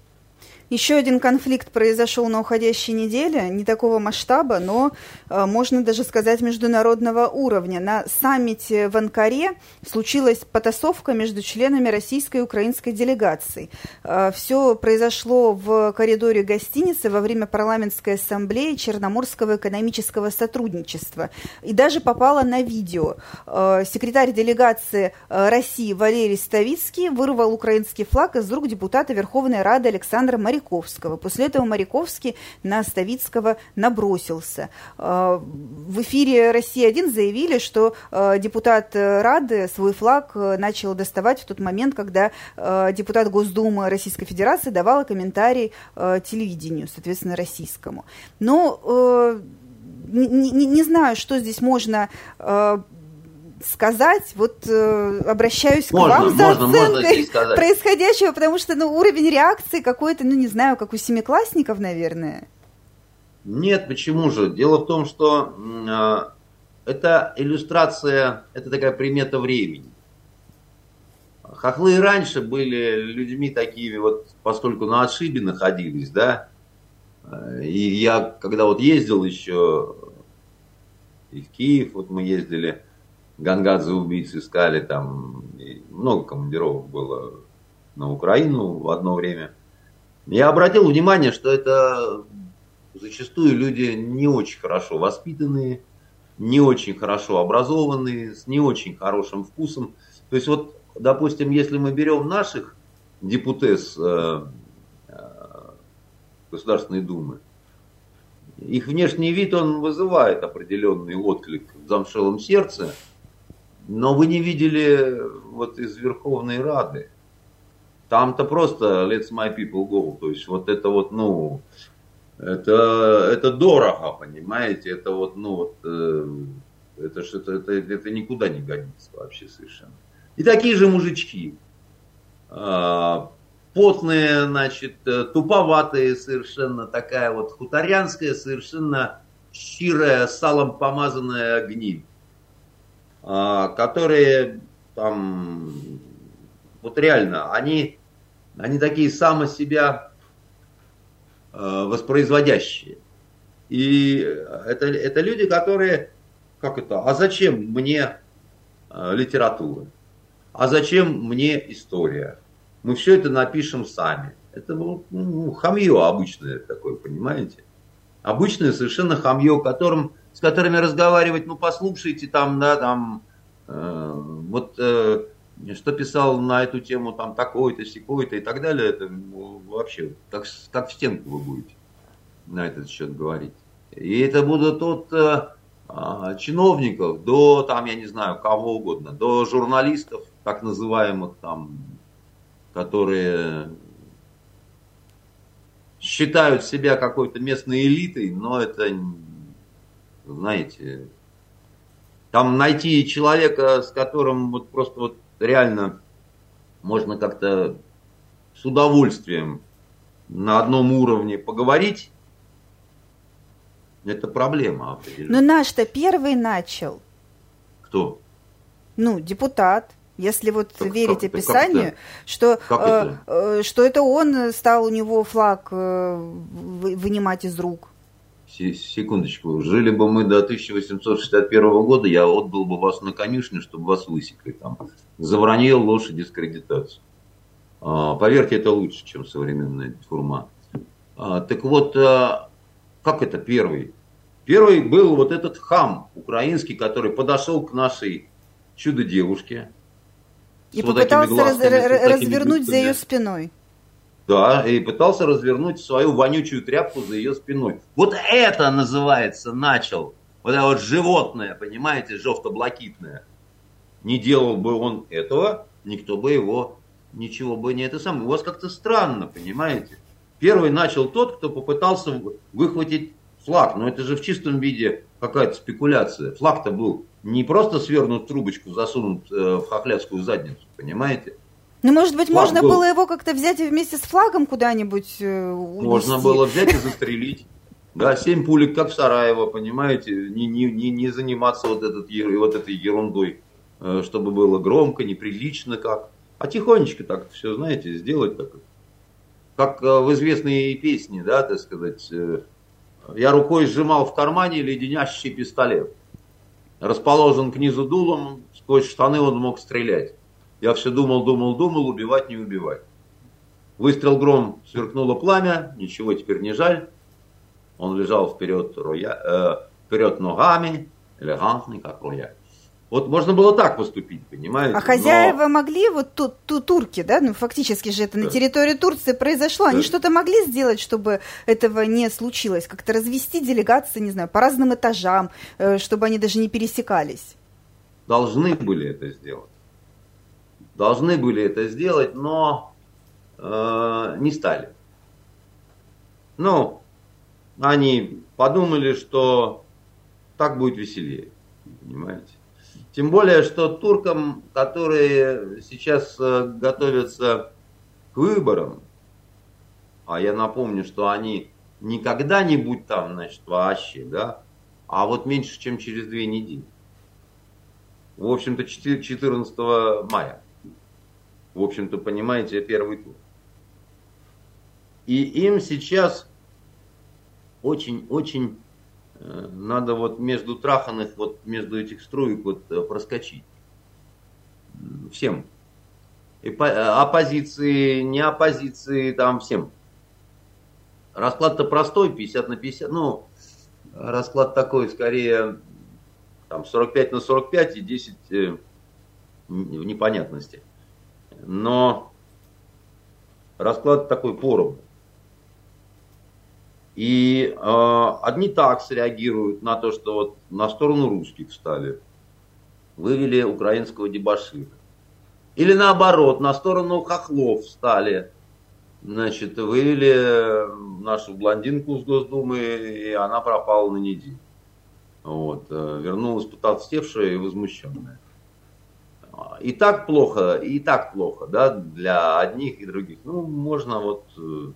Еще один конфликт произошел на уходящей неделе, не такого масштаба, но, э, можно даже сказать, международного уровня. На саммите в Анкаре случилась потасовка между членами российской и украинской делегаций. Э, Все произошло в коридоре гостиницы во время парламентской ассамблеи Черноморского экономического сотрудничества. И даже попало на видео. Э, секретарь делегации России Валерий Ставицкий вырвал украинский флаг из рук депутата Верховной Рады Александра Марьянова Моряковского. После этого Моряковский на Ставицкого набросился. А, в эфире «Россия-1» заявили, что а, депутат Рады свой флаг а, начал доставать в тот момент, когда депутат Госдумы Российской Федерации давала комментарий телевидению, соответственно, российскому. Но не, не, не знаю, что здесь можно сказать, вот э, обращаюсь можно, к вам за можно, оценкой можно происходящего, потому что ну, уровень реакции какой-то, ну не знаю, как у семиклассников, наверное. Нет, почему же? Дело в том, что э, это иллюстрация, это такая примета времени. Хохлы и раньше были людьми такими, вот поскольку на отшибе находились, да, э, и я, когда вот ездил еще и в Киев, вот мы ездили, Гангадзе убийц искали, там много командировок было на Украину в одно время. Я обратил внимание, что это зачастую люди не очень хорошо воспитанные, не очень хорошо образованные, с не очень хорошим вкусом. То есть вот, допустим, если мы берем наших депутес э, э, Государственной Думы, их внешний вид, он вызывает определенный отклик в замшелом сердце – но вы не видели вот из Верховной Рады. Там-то просто let's my people go. То есть вот это вот, ну, это, это дорого, понимаете? Это вот, ну вот, э, это, это, это, это никуда не годится вообще совершенно. И такие же мужички. потные, значит, туповатые совершенно, такая вот хуторянская, совершенно щирая, салом помазанная гниль, которые там, вот реально, они, они такие само себя воспроизводящие. И это, это люди, которые, как это, а зачем мне э, литература? А зачем мне история? Мы все это напишем сами. Это ну, хамье обычное такое, понимаете? Обычное совершенно хамье, которым, с которыми разговаривать, ну послушайте там, да, там, э, вот э, что писал на эту тему там такой-то, секой-то и так далее, это ну, вообще как, как в стенку вы будете на этот счет говорить. И это будут от э, а, чиновников до, там, я не знаю, кого угодно, до журналистов, так называемых там, которые считают себя какой-то местной элитой, но это, знаете, там найти человека, с которым вот просто вот реально можно как-то с удовольствием на одном уровне поговорить, это проблема определенно. Но наш-то первый начал. Кто? Ну, депутат. Если вот так верить как, описанию, что, как э, это? Э, что это он стал у него флаг э, вынимать из рук. Секундочку. Жили бы мы до 1861 года, я отдал бы вас на конюшню, чтобы вас высекли там. За вранье, ложь и дискредитацию. А, поверьте, это лучше, чем современная форма. А, так вот, а, как это первый? Первый был вот этот хам украинский, который подошел к нашей чудо-девушке. И попытался глазками, раз, развернуть за ее спиной. Да, и пытался развернуть свою вонючую тряпку за ее спиной. Вот это называется начал. Вот это вот животное, понимаете, жовто-блакитное. Не делал бы он этого, никто бы его ничего бы не это самое. У вас как-то странно, понимаете? Первый начал тот, кто попытался выхватить флаг, но это же в чистом виде какая-то спекуляция. Флаг-то был не просто свернут трубочку, засунут э, в хохлядскую задницу, понимаете? Ну, может быть, флаг можно был... было его как-то взять и вместе с флагом куда-нибудь э, унести. Можно было взять и застрелить. Да, семь пулек, как в Сараево, понимаете, не, не, не, не заниматься вот, этот, вот этой ерундой, э, чтобы было громко, неприлично как. А тихонечко так все, знаете, сделать так. Как э, в известной песне, да, так сказать, я рукой сжимал в кармане леденящий пистолет. Расположен к низу дулом, сквозь штаны он мог стрелять. Я все думал, думал, думал, убивать, не убивать. Выстрел гром, сверкнуло пламя, ничего теперь не жаль. Он лежал вперед, роя, э, вперед ногами, элегантный, как рояль. Вот можно было так поступить, понимаете? А хозяева Но... могли, вот тут, тут турки, да, ну фактически же это да. на территории Турции произошло, да. они что-то могли сделать, чтобы этого не случилось, как-то развести делегации, не знаю, по разным этажам, э, чтобы они даже не пересекались? Должны были это сделать. Должны были это сделать, но э, не стали. Ну, они подумали, что так будет веселее, понимаете? Тем более, что туркам, которые сейчас э, готовятся к выборам, а я напомню, что они не когда-нибудь там, значит, вообще, да, а вот меньше, чем через две недели. В общем-то, 14 мая. В общем-то, понимаете, первый тур. И им сейчас очень-очень Э, надо вот между траханных, вот между этих струек вот э, проскочить. Всем. И по, э, оппозиции, не оппозиции, там всем. Расклад-то простой, 50 на 50. Ну, расклад такой, скорее, там 45 на 45 и 10 э, в непонятности. Но расклад такой поровну. И э, одни так среагируют на то, что вот на сторону русских встали, вывели украинского дебашира. Или наоборот, на сторону хохлов встали, значит, вывели нашу блондинку с Госдумы, и она пропала на неделю. Вот, э, вернулась потолстевшая и возмущенная. И так плохо, и так плохо, да, для одних и других. Ну, можно вот э,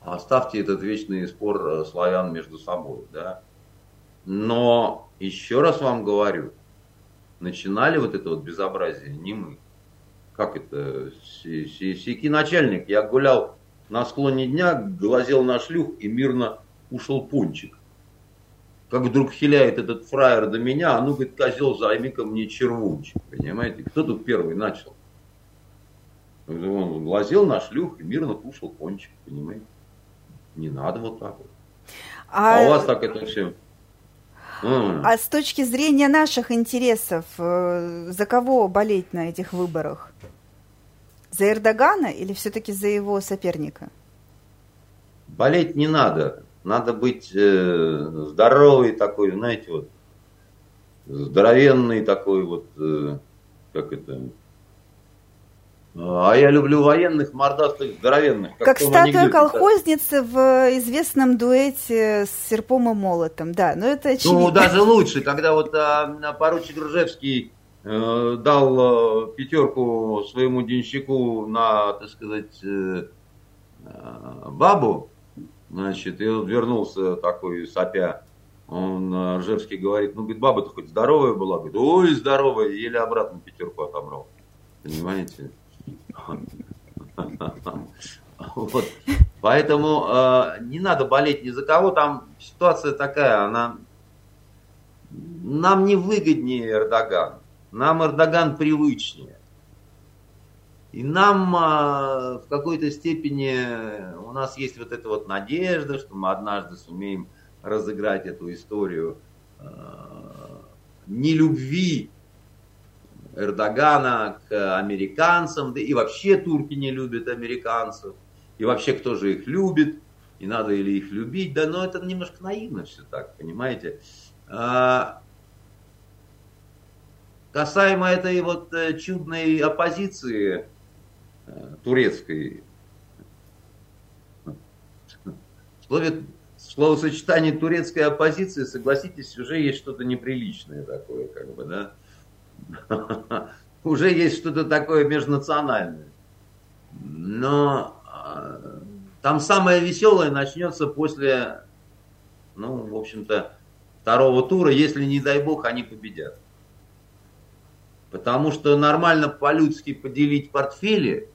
оставьте этот вечный спор э, славян между собой, да. Но еще раз вам говорю, начинали вот это вот безобразие не мы. Как это? Сики начальник. Я гулял на склоне дня, глазел на шлюх и мирно ушел пончик. Как вдруг хиляет этот фраер до меня, а ну, говорит, козел, займи-ка мне червунчик. Понимаете? Кто тут первый начал? Он глазел на шлюх и мирно кушал пончик, понимаете? Не надо вот так вот. А, а у вас так это все а с точки зрения наших интересов, э, за кого болеть на этих выборах? За Эрдогана или все-таки за его соперника? Болеть не надо. Надо быть э, здоровый такой, знаете, вот здоровенный такой вот, э, как это, а я люблю военных, мордастых, здоровенных. Как, как статуя колхозницы в известном дуэте с серпом и молотом, да, но это очевидно. Ну, даже лучше, когда вот а, поручик Ржевский э, дал э, пятерку своему денщику на, так сказать, э, э, бабу, значит, и он вернулся такой сопя, он, э, Ржевский говорит, ну, говорит, баба-то хоть здоровая была, говорит, ой, здоровая, еле обратно пятерку отобрал, понимаете? Вот. Поэтому э, не надо болеть ни за кого. Там ситуация такая, она нам не выгоднее Эрдоган. Нам Эрдоган привычнее. И нам э, в какой-то степени у нас есть вот эта вот надежда, что мы однажды сумеем разыграть эту историю э, нелюбви Эрдогана к американцам, да и вообще турки не любят американцев, и вообще кто же их любит, и надо ли их любить, да, но это немножко наивно все так, понимаете. А, касаемо этой вот э, чудной оппозиции турецкой, слове, словосочетание турецкой оппозиции, согласитесь, уже есть что-то неприличное такое, как бы, да. уже есть что-то такое межнациональное. Но а, там самое веселое начнется после, ну, в общем-то, второго тура, если, не дай бог, они победят. Потому что нормально по-людски поделить портфели,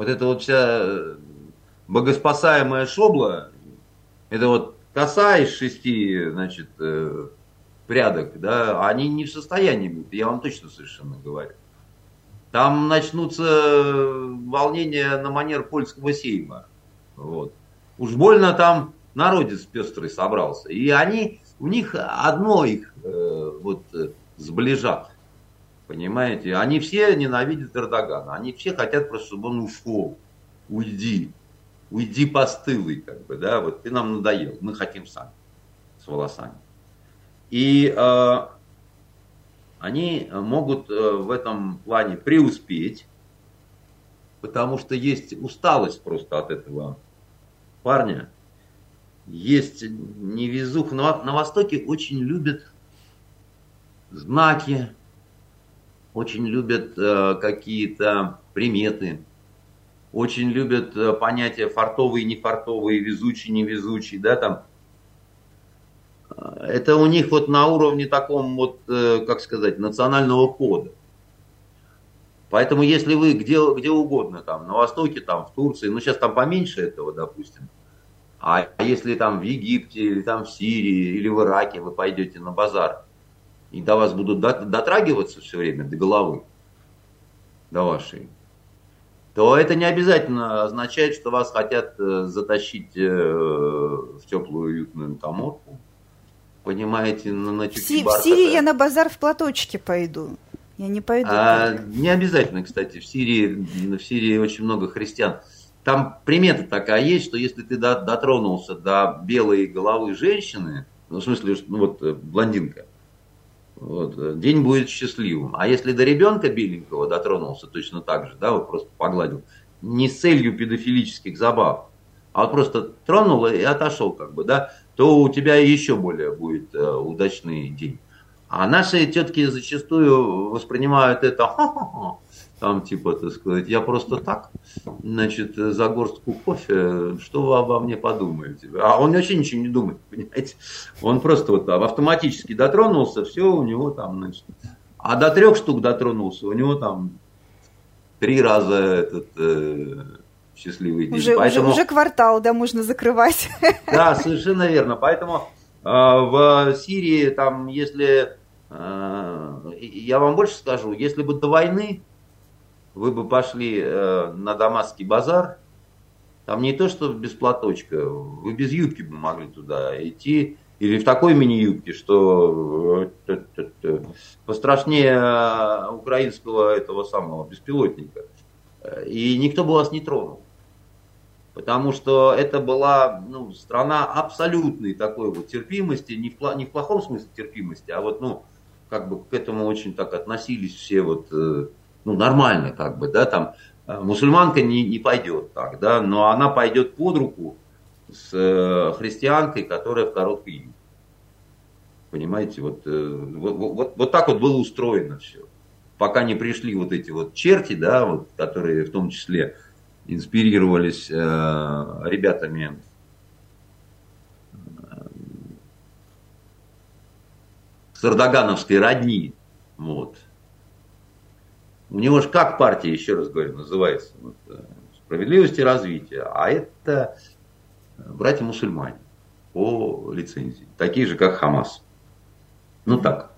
вот это вот вся богоспасаемая шобла, это вот коса из шести, значит, э, прядок, да, они не в состоянии будут, я вам точно совершенно говорю. Там начнутся волнения на манер польского сейма. Вот. Уж больно там народец пестрый собрался. И они, у них одно их э, вот сближат. Понимаете? Они все ненавидят Эрдогана. Они все хотят просто, чтобы он ушел. Уйди. Уйди постылый, как бы, да, вот ты нам надоел. Мы хотим сами. С волосами. И э, они могут э, в этом плане преуспеть, потому что есть усталость просто от этого парня. Есть невезух. На, на Востоке очень любят знаки, очень любят э, какие-то приметы, очень любят э, понятия фартовые, нефартовые, везучий, невезучий, да, там это у них вот на уровне таком вот, э, как сказать, национального кода. Поэтому если вы где, где угодно, там, на Востоке, там, в Турции, ну сейчас там поменьше этого, допустим, а если там в Египте, или там в Сирии, или в Ираке вы пойдете на базар, и до вас будут дотрагиваться все время, до головы, до вашей, то это не обязательно означает, что вас хотят э, затащить э, в теплую уютную коморку понимаете, на, на в, Си- в Сирии я на базар в платочке пойду. Я не пойду. А, не обязательно, кстати. В Сирии, в Сирии очень много христиан. Там примета такая есть, что если ты дотронулся до белой головы женщины, ну, в смысле, ну, вот э, блондинка, вот, день будет счастливым. А если до ребенка беленького дотронулся точно так же, да, вот просто погладил, не с целью педофилических забав, а вот просто тронул и отошел, как бы, да, то у тебя еще более будет э, удачный день. А наши тетки зачастую воспринимают это там типа, так сказать, я просто так, значит, за горстку кофе, что вы обо мне подумаете? А он вообще ничего не думает, понимаете? Он просто вот там автоматически дотронулся, все у него там, значит, а до трех штук дотронулся, у него там три раза этот э, счастливый день. Уже, Поэтому... уже, уже квартал, да, можно закрывать. Да, совершенно верно. Поэтому э, в Сирии там, если э, я вам больше скажу, если бы до войны вы бы пошли э, на Дамасский базар, там не то, что без платочка, вы без юбки бы могли туда идти, или в такой мини-юбке, что э, пострашнее э, украинского этого самого беспилотника. И никто бы вас не тронул. Потому что это была ну, страна абсолютной такой вот терпимости, не в, не в плохом смысле терпимости, а вот, ну, как бы к этому очень так относились все вот ну, нормально как бы, да, там, э, мусульманка не, не пойдет так, да, но она пойдет под руку с э, христианкой, которая в короткой юбке. Понимаете, вот, э, вот, вот, вот так вот было устроено все. Пока не пришли вот эти вот черти, да, вот, которые в том числе инспирировались э, ребятами с Эрдогановской родни, вот, у него же как партия, еще раз говорю, называется? Вот, э, справедливость и развитие. А это братья-мусульмане по лицензии. Такие же, как Хамас. Ну так,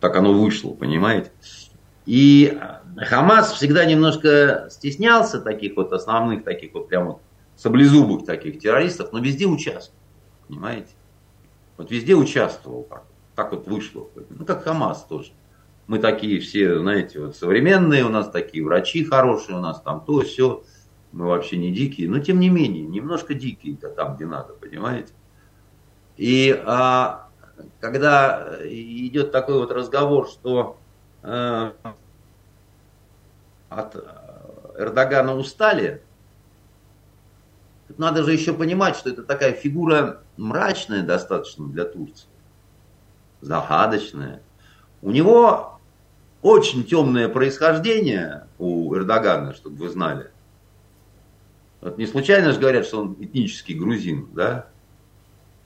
так оно вышло, понимаете? И Хамас всегда немножко стеснялся таких вот основных, таких вот прям вот саблезубых таких террористов, но везде участвовал, понимаете? Вот везде участвовал так. Так вот вышло. Ну, как Хамас тоже мы такие все, знаете, вот современные, у нас такие врачи хорошие, у нас там то, все, мы вообще не дикие, но тем не менее, немножко дикие-то там, где надо, понимаете? И а, когда идет такой вот разговор, что а, от Эрдогана устали, надо же еще понимать, что это такая фигура мрачная достаточно для Турции, загадочная. У него очень темное происхождение у Эрдогана, чтобы вы знали. Вот не случайно же говорят, что он этнический грузин, да?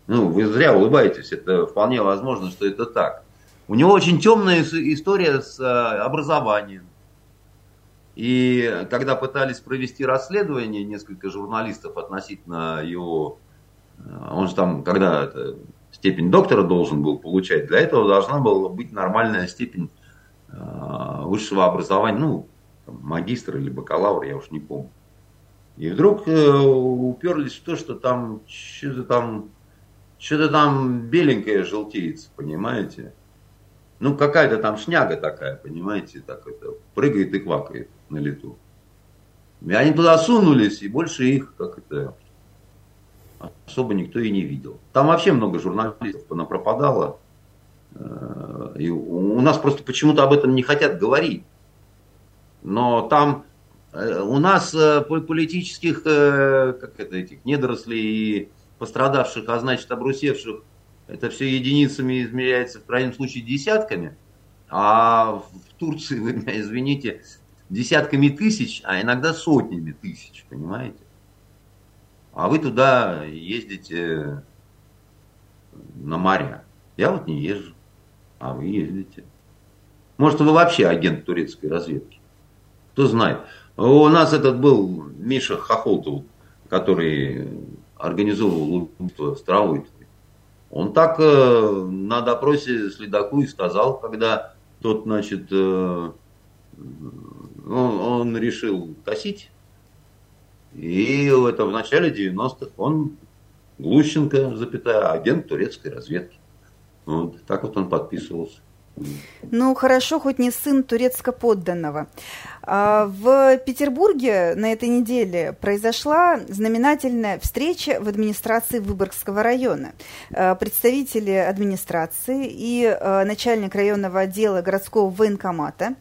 Ну, вы зря улыбаетесь, это вполне возможно, что это так. У него очень темная история с а, образованием. И когда пытались провести расследование, несколько журналистов относительно его, а, он же там, когда степень доктора должен был получать, для этого должна была быть нормальная степень Э, высшего образования, ну, магистр или бакалавр, я уж не помню. И вдруг э, уперлись в то, что там что-то там, что-то там беленькое желтеется, понимаете? Ну, какая-то там шняга такая, понимаете, так это, прыгает и квакает на лету. И они туда сунулись, и больше их, как это, особо никто и не видел. Там вообще много журналистов пропадало. Э, и у нас просто почему-то об этом не хотят говорить. Но там э, у нас э, политических, как это, этих недорослей и пострадавших, а значит обрусевших, это все единицами измеряется в крайнем случае десятками. А в Турции, вы меня извините, десятками тысяч, а иногда сотнями тысяч, понимаете? А вы туда ездите на моря. Я вот не езжу а вы ездите. Может, вы вообще агент турецкой разведки. Кто знает. У нас этот был Миша Хохолтов, который организовывал убийство Старовойтовой. Он так э, на допросе следаку и сказал, когда тот, значит, э, он, он решил косить. И это в начале 90-х он Глущенко, запятая, агент турецкой разведки. Вот, так вот он подписывался. Ну, хорошо, хоть не сын турецко-подданного. А, в Петербурге на этой неделе произошла знаменательная встреча в администрации Выборгского района. А, представители администрации и а, начальник районного отдела городского военкомата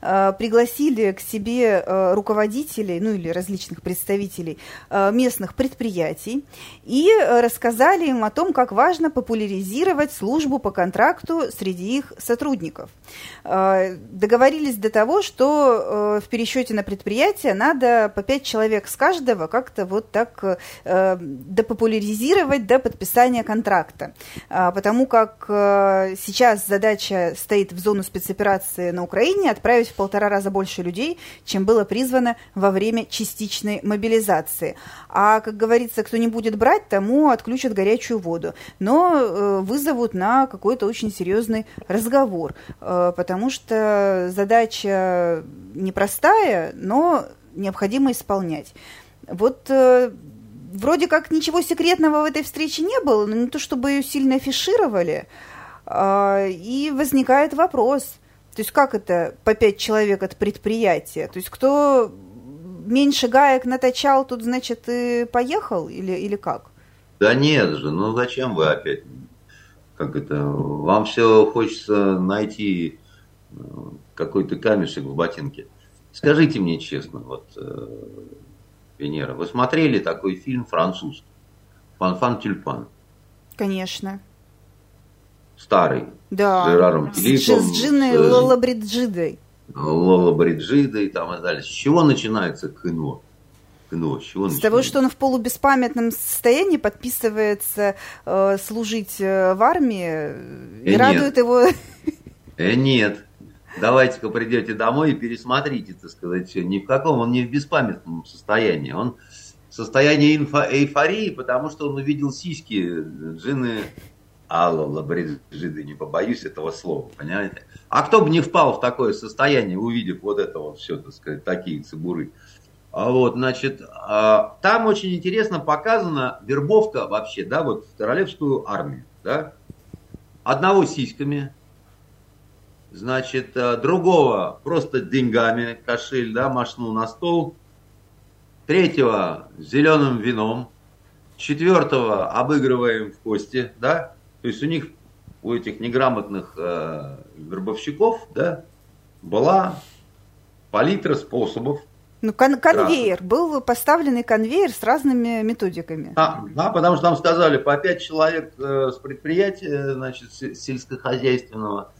пригласили к себе руководителей, ну или различных представителей местных предприятий и рассказали им о том, как важно популяризировать службу по контракту среди их сотрудников договорились до того, что в пересчете на предприятие надо по пять человек с каждого как-то вот так депопуляризировать до подписания контракта. Потому как сейчас задача стоит в зону спецоперации на Украине отправить в полтора раза больше людей, чем было призвано во время частичной мобилизации. А, как говорится, кто не будет брать, тому отключат горячую воду. Но э, вызовут на какой-то очень серьезный разговор, э, потому что задача непростая, но необходимо исполнять. Вот э, вроде как ничего секретного в этой встрече не было, но не то чтобы ее сильно афишировали. Э, и возникает вопрос, то есть как это по пять человек от предприятия? То есть кто меньше гаек наточал, тут, значит, и поехал или, или как? Да нет же, ну зачем вы опять? Как это? Вам все хочется найти э, какой-то камешек в ботинке. Скажите мне честно, вот, э, Венера, вы смотрели такой фильм французский? «Фанфан Тюльпан»? Конечно. Старый. Да. С Жераром Филиппом. С Джиной Лола Бриджидой. Лола Бриджида и там и далее. С чего начинается кино? кино? С чего С того, что он в полубеспамятном состоянии подписывается э, служить э, в армии э, и э, радует его... Э, нет. Давайте-ка придете домой и пересмотрите, так сказать, ни в каком, он не в беспамятном состоянии. Он в состоянии инфо- эйфории, потому что он увидел сиськи Джины Алла Лабриджиды, не побоюсь этого слова, понимаете? А кто бы не впал в такое состояние, увидев вот это вот все, так сказать, такие цибуры. А вот, значит, а, там очень интересно показана вербовка вообще, да, вот в королевскую армию, да. Одного сиськами, значит, а, другого просто деньгами, кошель, да, машнул на стол, третьего зеленым вином, четвертого обыгрываем в кости, да, то есть у них у этих неграмотных э, вербовщиков да, была палитра способов. Ну, кон- конвейер, разных. был поставленный конвейер с разными методиками. А, да, потому что нам сказали по пять человек э, с предприятия, значит, сельскохозяйственного,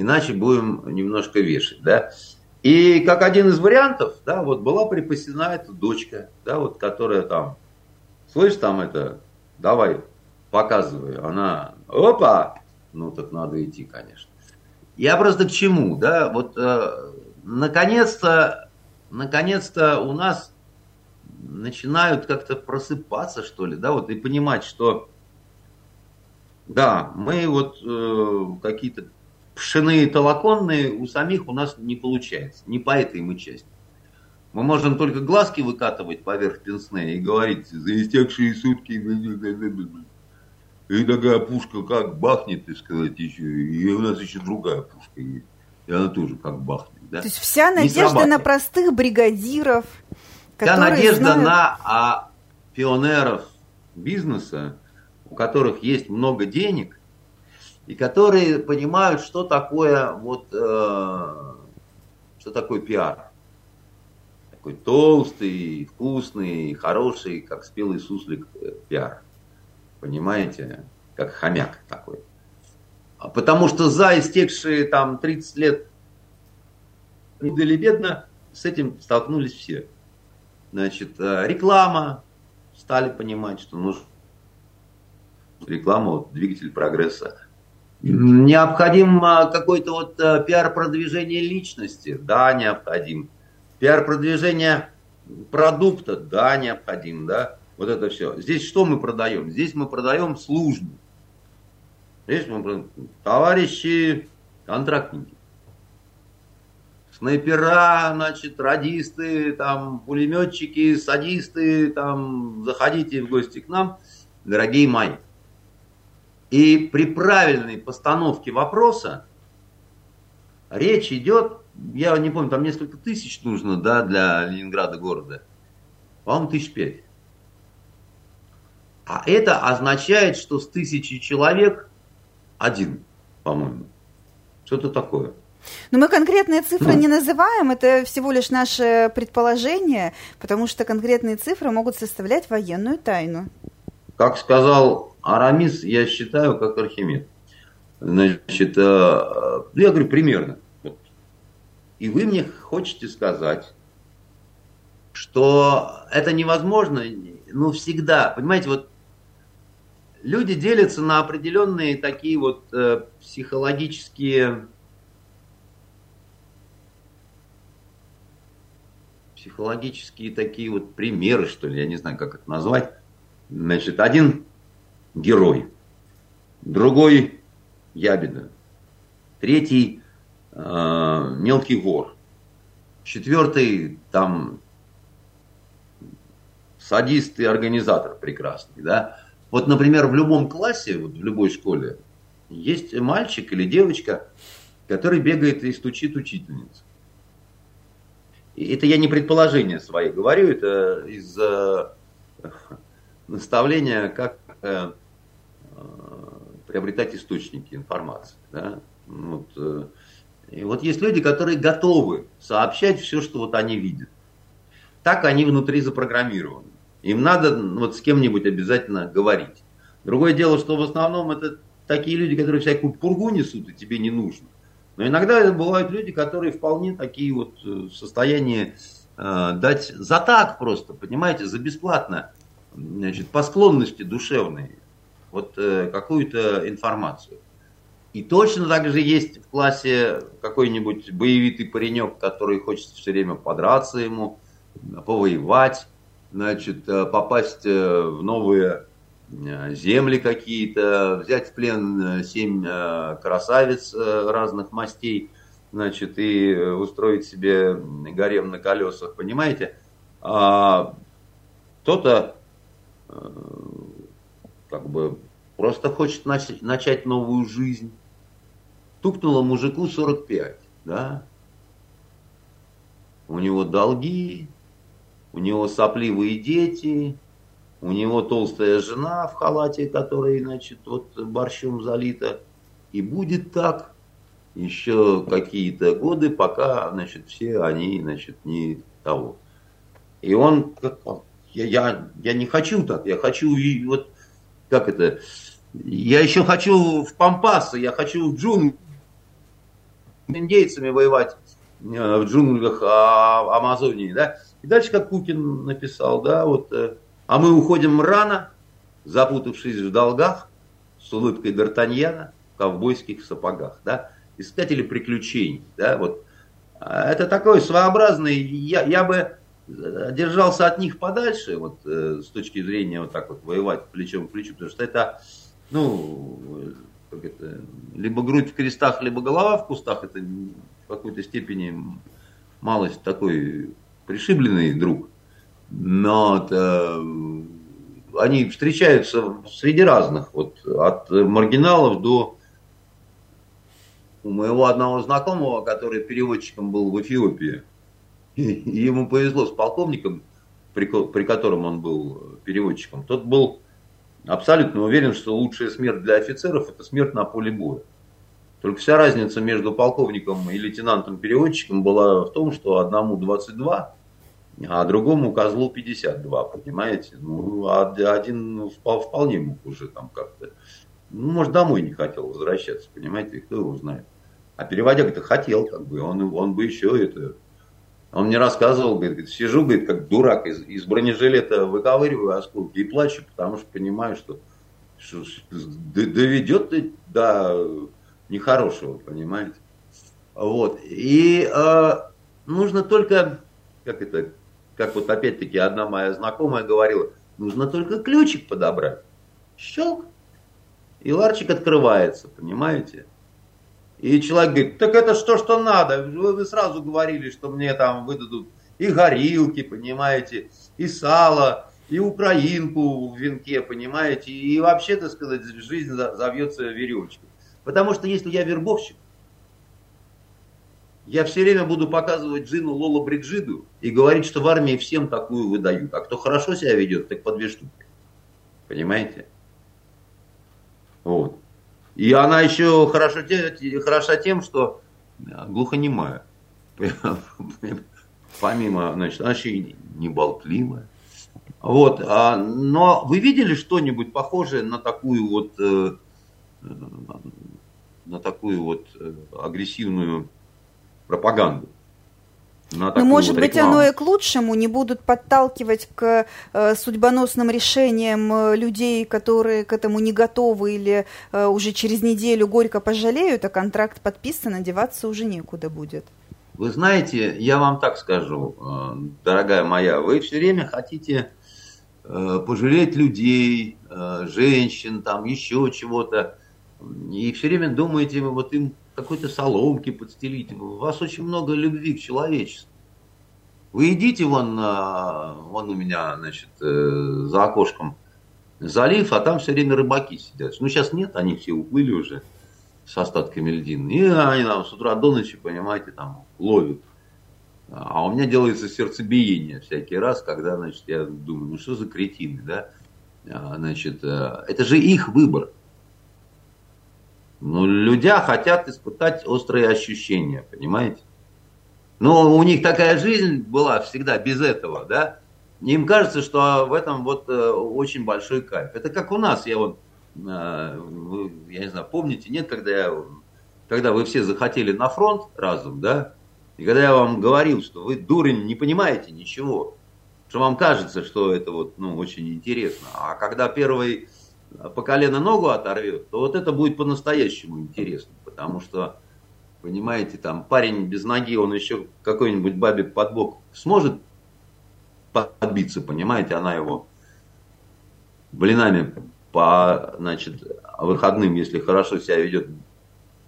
иначе будем немножко вешать, да. И как один из вариантов, да, вот была припасена эта дочка, да, вот, которая там, слышь, там это, давай, показывай, она, опа, ну так надо идти, конечно. Я просто к чему, да, вот э, наконец-то, наконец-то у нас начинают как-то просыпаться, что ли, да, вот и понимать, что, да, мы вот э, какие-то пшеные толоконные у самих у нас не получается, не по этой мы части. Мы можем только глазки выкатывать поверх пенсне и говорить, за истекшие сутки и такая пушка как бахнет, так сказать, еще. И у нас еще другая пушка есть. И она тоже как бахнет. Да? То есть вся надежда на простых бригадиров, Вся надежда знают... на а, пионеров бизнеса, у которых есть много денег, и которые понимают, что такое вот, э, что такое пиар. Такой толстый, вкусный, хороший, как спелый суслик э, пиар понимаете, как хомяк такой. А потому что за истекшие там 30 лет или бедно с этим столкнулись все. Значит, э, реклама, стали понимать, что нужно реклама, вот, двигатель прогресса. Необходим какой-то вот э, пиар продвижения личности, да, необходим. Пиар продвижения продукта, да, необходим, да. Вот это все. Здесь что мы продаем? Здесь мы продаем службу. Здесь мы продаем товарищи контрактники. Снайпера, значит, радисты, там, пулеметчики, садисты, там, заходите в гости к нам, дорогие мои. И при правильной постановке вопроса речь идет, я не помню, там несколько тысяч нужно, да, для Ленинграда города. По-моему, тысяч пять. А это означает, что с тысячи человек один, по-моему. Что-то такое. Но мы конкретные цифры ну. не называем, это всего лишь наше предположение, потому что конкретные цифры могут составлять военную тайну. Как сказал Арамис, я считаю, как Архимед. Значит, ну, я говорю, примерно. И вы мне хотите сказать, что это невозможно, ну, всегда. Понимаете, вот люди делятся на определенные такие вот э, психологические психологические такие вот примеры, что ли, я не знаю, как это назвать. Значит, один герой, другой ябеда, третий э, мелкий вор, четвертый там садист и организатор прекрасный, да. Вот, например, в любом классе, вот в любой школе, есть мальчик или девочка, который бегает и стучит учительницу. Это я не предположение свои говорю, это из э, наставления, как э, приобретать источники информации. Да? Вот, э, и вот есть люди, которые готовы сообщать все, что вот они видят. Так они внутри запрограммированы. Им надо вот с кем-нибудь обязательно говорить. Другое дело, что в основном это такие люди, которые всякую пургу несут, и тебе не нужно. Но иногда бывают люди, которые вполне такие вот э, в состоянии э, дать за так просто, понимаете, за бесплатно, значит, по склонности душевной, вот э, какую-то информацию. И точно так же есть в классе какой-нибудь боевитый паренек, который хочет все время подраться ему, повоевать, значит, э, попасть э, в новые э, земли какие-то, взять в плен семь красавиц разных мастей, значит, и устроить себе гарем на колесах, понимаете? А кто-то как бы просто хочет начать новую жизнь. Тукнуло мужику 45, да? У него долги, у него сопливые дети, у него толстая жена в халате, которая, значит, вот борщом залита. И будет так еще какие-то годы, пока, значит, все они, значит, не того. И он, я, я, я не хочу так, я хочу, вот, как это, я еще хочу в Пампасы, я хочу в джунгли с индейцами воевать э, в джунглях а, Амазонии, да, и дальше, как Кукин написал, да, вот, э, а мы уходим рано, запутавшись в долгах, с улыбкой Д'Артаньяна в ковбойских сапогах, да, искатели приключений, да, вот. А это такой своеобразный, я, я бы держался от них подальше, вот, э, с точки зрения вот так вот воевать плечом к плечу, потому что это, ну, как это, либо грудь в крестах, либо голова в кустах, это в какой-то степени малость такой пришибленный друг, но это, они встречаются среди разных, вот от маргиналов до у моего одного знакомого, который переводчиком был в Эфиопии, ему повезло с полковником, при, при котором он был переводчиком. Тот был абсолютно уверен, что лучшая смерть для офицеров это смерть на поле боя. Только вся разница между полковником и лейтенантом-переводчиком была в том, что одному 22, а другому козлу 52, понимаете? Ну, а один вполне мог уже там как-то, ну, может, домой не хотел возвращаться, понимаете, кто его знает. А переводяк-то хотел, как бы, он, он бы еще это... Он мне рассказывал, говорит, сижу, говорит, как дурак, из, из бронежилета выковыриваю осколки и плачу, потому что понимаю, что, что доведет до нехорошего, понимаете. Вот. И э, нужно только, как это, как вот опять-таки одна моя знакомая говорила, нужно только ключик подобрать. Щелк. И ларчик открывается, понимаете? И человек говорит, так это что, что надо? Вы, вы сразу говорили, что мне там выдадут и горилки, понимаете, и сало, и украинку в венке, понимаете, и вообще, так сказать, жизнь завьется веревочкой. Потому что если я вербовщик, я все время буду показывать Джину Лоло Бриджиду и говорить, что в армии всем такую выдают. А кто хорошо себя ведет, так по две штуки. Понимаете? Вот. И она еще хорошо, хороша тем, что глухонемая. Помимо, значит, она еще и не. Вот. А, но вы видели что-нибудь похожее на такую вот э, на такую вот э, агрессивную пропаганду. Ну, может вот быть, оно и к лучшему, не будут подталкивать к э, судьбоносным решениям э, людей, которые к этому не готовы или э, уже через неделю горько пожалеют, а контракт подписан, одеваться уже некуда будет. Вы знаете, я вам так скажу, э, дорогая моя, вы все время хотите э, пожалеть людей, э, женщин, там еще чего-то, и все время думаете, вот им какой-то соломки подстелить. У вас очень много любви к человечеству. Вы идите вон, вон у меня, значит, за окошком залив, а там все время рыбаки сидят. Ну, сейчас нет, они все уплыли уже с остатками льдин. И они там с утра до ночи, понимаете, там ловят. А у меня делается сердцебиение всякий раз, когда, значит, я думаю, ну что за кретины, да? А, значит, э, это же их выбор. Ну, люди хотят испытать острые ощущения, понимаете? Но у них такая жизнь была всегда без этого, да? Им кажется, что в этом вот э, очень большой кайф. Это как у нас, я вот а, вы, я не знаю, помните, нет, когда, я, когда вы все захотели на фронт разом, да, и когда я вам говорил, что вы, дурень, не понимаете ничего, что вам кажется, что это вот, ну, очень интересно, а когда первый по колено ногу оторвет, то вот это будет по-настоящему интересно, потому что, понимаете, там парень без ноги, он еще какой-нибудь бабе под бок сможет подбиться, понимаете, она его блинами по значит, выходным, если хорошо себя ведет,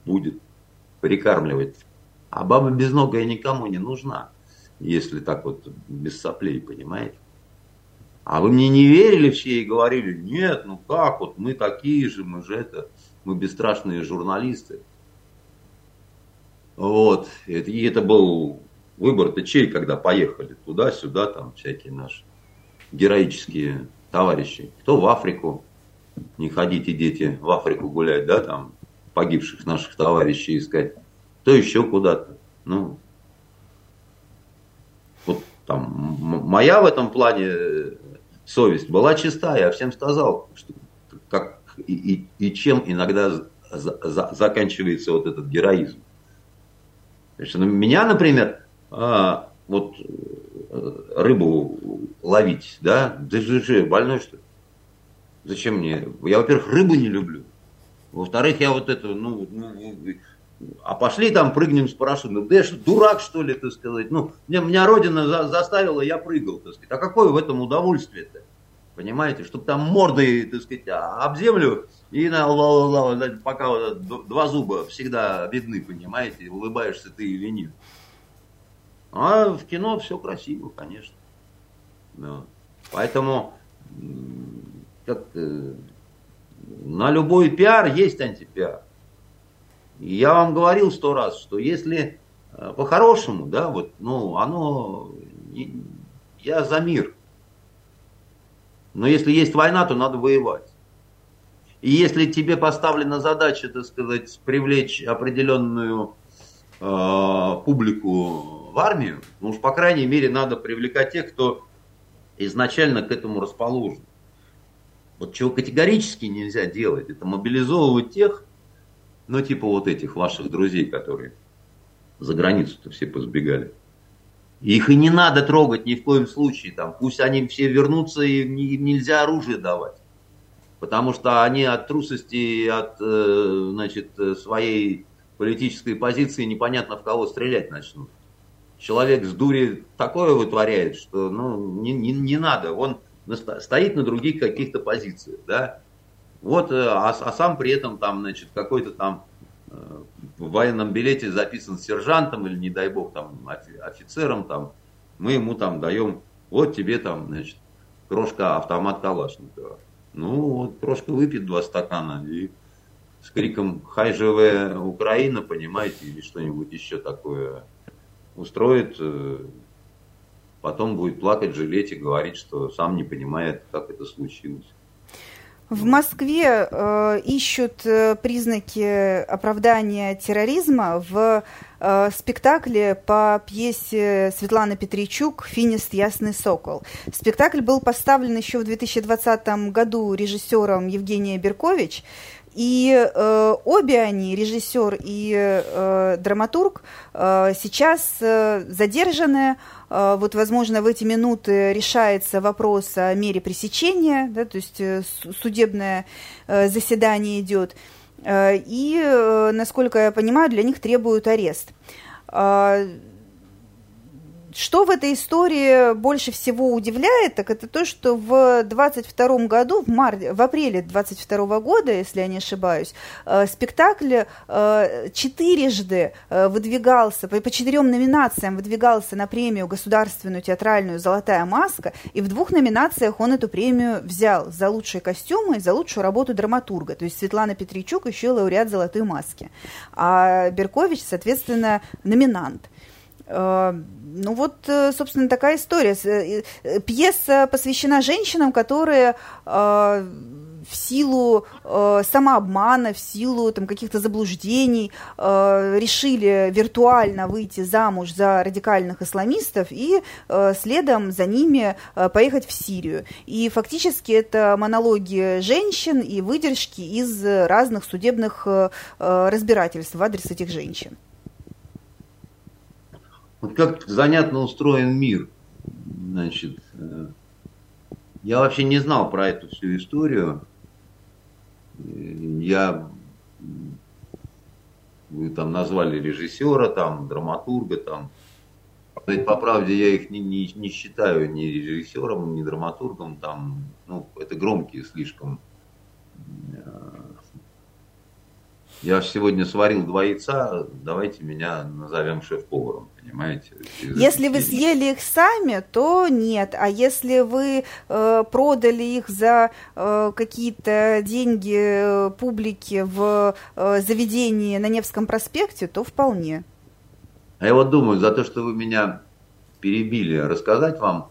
будет прикармливать. А баба безногая никому не нужна, если так вот без соплей, понимаете? А вы мне не верили все и говорили, нет, ну как вот, мы такие же, мы же это, мы бесстрашные журналисты. Вот, и это был выбор-то чей, когда поехали туда-сюда, там всякие наши героические товарищи. Кто в Африку, не ходите, дети, в Африку гулять, да, там, погибших наших товарищей искать, то еще куда-то. Ну, вот там, моя в этом плане э, совесть была чиста, я всем сказал, что как и, и, и чем иногда за, за, заканчивается вот этот героизм. Значит, ну, меня, например, а, вот э, рыбу ловить, да, ты же больной что ли? Зачем мне? Я, во-первых, рыбу не люблю. Во-вторых, я вот это, ну, ну, а пошли там прыгнем с парашютом. Да я что, дурак, что ли, так сказать? Ну, меня, меня родина за, заставила, я прыгал, так сказать. А какое в этом удовольствие-то? Понимаете, чтобы там мордой, так сказать, а, об землю и на ла ла ла пока вот два зуба всегда видны, понимаете, улыбаешься ты или нет. А в кино все красиво, конечно. Да. Поэтому как э, на любой пиар есть антипиар. И я вам говорил сто раз, что если э, по-хорошему, да, вот, ну, оно, я за мир. Но если есть война, то надо воевать. И если тебе поставлена задача, так сказать, привлечь определенную э, публику в армию, ну уж по крайней мере надо привлекать тех, кто изначально к этому расположен. Вот чего категорически нельзя делать, это мобилизовывать тех, ну типа вот этих ваших друзей, которые за границу-то все позбегали. Их и не надо трогать ни в коем случае. Там, пусть они все вернутся, и им нельзя оружие давать. Потому что они от трусости, от э, значит, своей политической позиции непонятно в кого стрелять начнут. Человек с дури такое вытворяет, что ну, не, не, не надо. Он стоит на других каких-то позициях, да. Вот, э, а, а сам при этом там, значит, какой-то там э, в военном билете записан сержантом или, не дай бог, там офицером, там, мы ему там даем, вот тебе там, значит, крошка автомат Калашникова. Ну, вот крошка выпьет два стакана и с криком «Хай живая Украина», понимаете, или что-нибудь еще такое устроит, э, потом будет плакать, жалеть и говорить, что сам не понимает, как это случилось. В Москве э, ищут э, признаки оправдания терроризма в э, спектакле по пьесе Светланы Петричук «Финист. Ясный сокол». Спектакль был поставлен еще в 2020 году режиссером Евгения Беркович. И э, обе они, режиссер и э, драматург, э, сейчас э, задержаны. Э, вот, возможно, в эти минуты решается вопрос о мере пресечения, да, то есть э, судебное э, заседание идет. Э, и, э, насколько я понимаю, для них требуют арест. Э, что в этой истории больше всего удивляет, так это то, что в 22 году, в, марте, в апреле 22 года, если я не ошибаюсь, э, спектакль э, четырежды э, выдвигался, по, по четырем номинациям выдвигался на премию государственную театральную «Золотая маска», и в двух номинациях он эту премию взял за лучшие костюмы и за лучшую работу драматурга. То есть Светлана Петричук еще лауреат «Золотой маски», а Беркович, соответственно, номинант. Э, ну вот, э, собственно, такая история. Э, пьеса посвящена женщинам, которые в силу э, самообмана, в силу там, каких-то заблуждений э, решили виртуально выйти замуж за радикальных исламистов и э, следом за ними э, поехать в Сирию. И фактически это монологи женщин и выдержки из разных судебных э, разбирательств в адрес этих женщин. Вот как занятно устроен мир. Значит, э, я вообще не знал про эту всю историю. Я вы там назвали режиссера, там, драматурга, там. По правде, я их не, не, не считаю ни режиссером, ни драматургом, там, ну, это громкие слишком я сегодня сварил два яйца, давайте меня назовем шеф-поваром, понимаете? Если вы съели их сами, то нет. А если вы э, продали их за э, какие-то деньги э, публике в э, заведении на Невском проспекте, то вполне. А я вот думаю, за то, что вы меня перебили, рассказать вам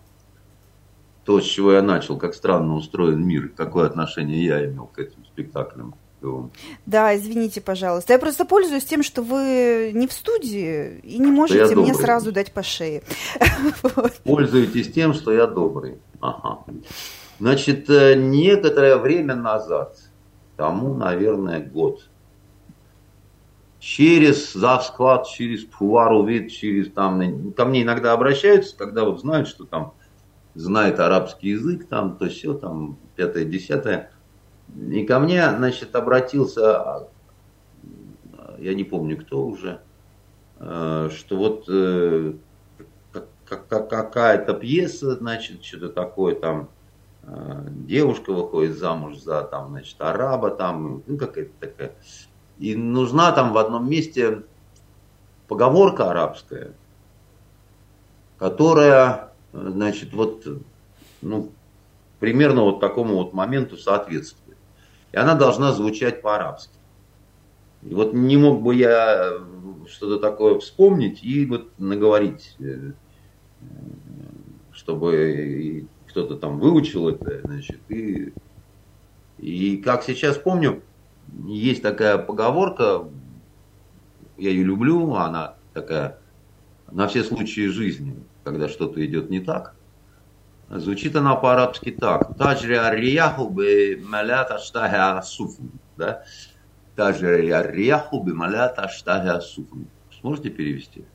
то, с чего я начал, как странно устроен мир, какое отношение я имел к этим спектаклям. Да, извините, пожалуйста. Я просто пользуюсь тем, что вы не в студии и не можете мне сразу дать по шее. Пользуетесь тем, что я добрый. Ага. Значит, э, некоторое время назад, тому, наверное, год, через завсклад, через пувару вид, через там, ко мне иногда обращаются, когда вот знают, что там знает арабский язык, там, то все, там, пятое, десятое. И ко мне, значит, обратился, я не помню кто уже, э, что вот э, какая-то пьеса, значит, что-то такое там, э, девушка выходит замуж за там, значит, араба там, ну какая-то такая. И нужна там в одном месте поговорка арабская, которая, значит, вот, ну, примерно вот такому вот моменту соответствует и она должна звучать по-арабски. И вот не мог бы я что-то такое вспомнить и вот наговорить, э, чтобы кто-то там выучил это, значит, и, и как сейчас помню, есть такая поговорка, я ее люблю, она такая на все случаи жизни, когда что-то идет не так. Звучит она по-арабски так. Таджри арияху би малят аштахи асуфн. Да? Таджри арияху би малят аштахи асуфн. Сможете перевести?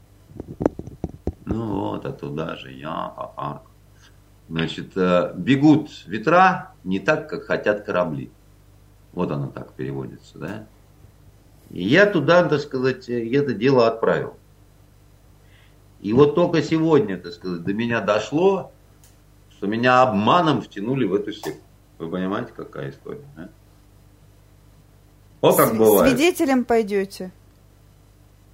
Ну вот, а туда же я, ха Значит, э, бегут ветра не так, как хотят корабли. Вот оно так переводится, да? И я туда, так сказать, это дело отправил. И вот только сегодня, так сказать, до меня дошло, что меня обманом втянули в эту секту. Вы понимаете, какая история? А? О, как С- бывает. Свидетелем пойдете?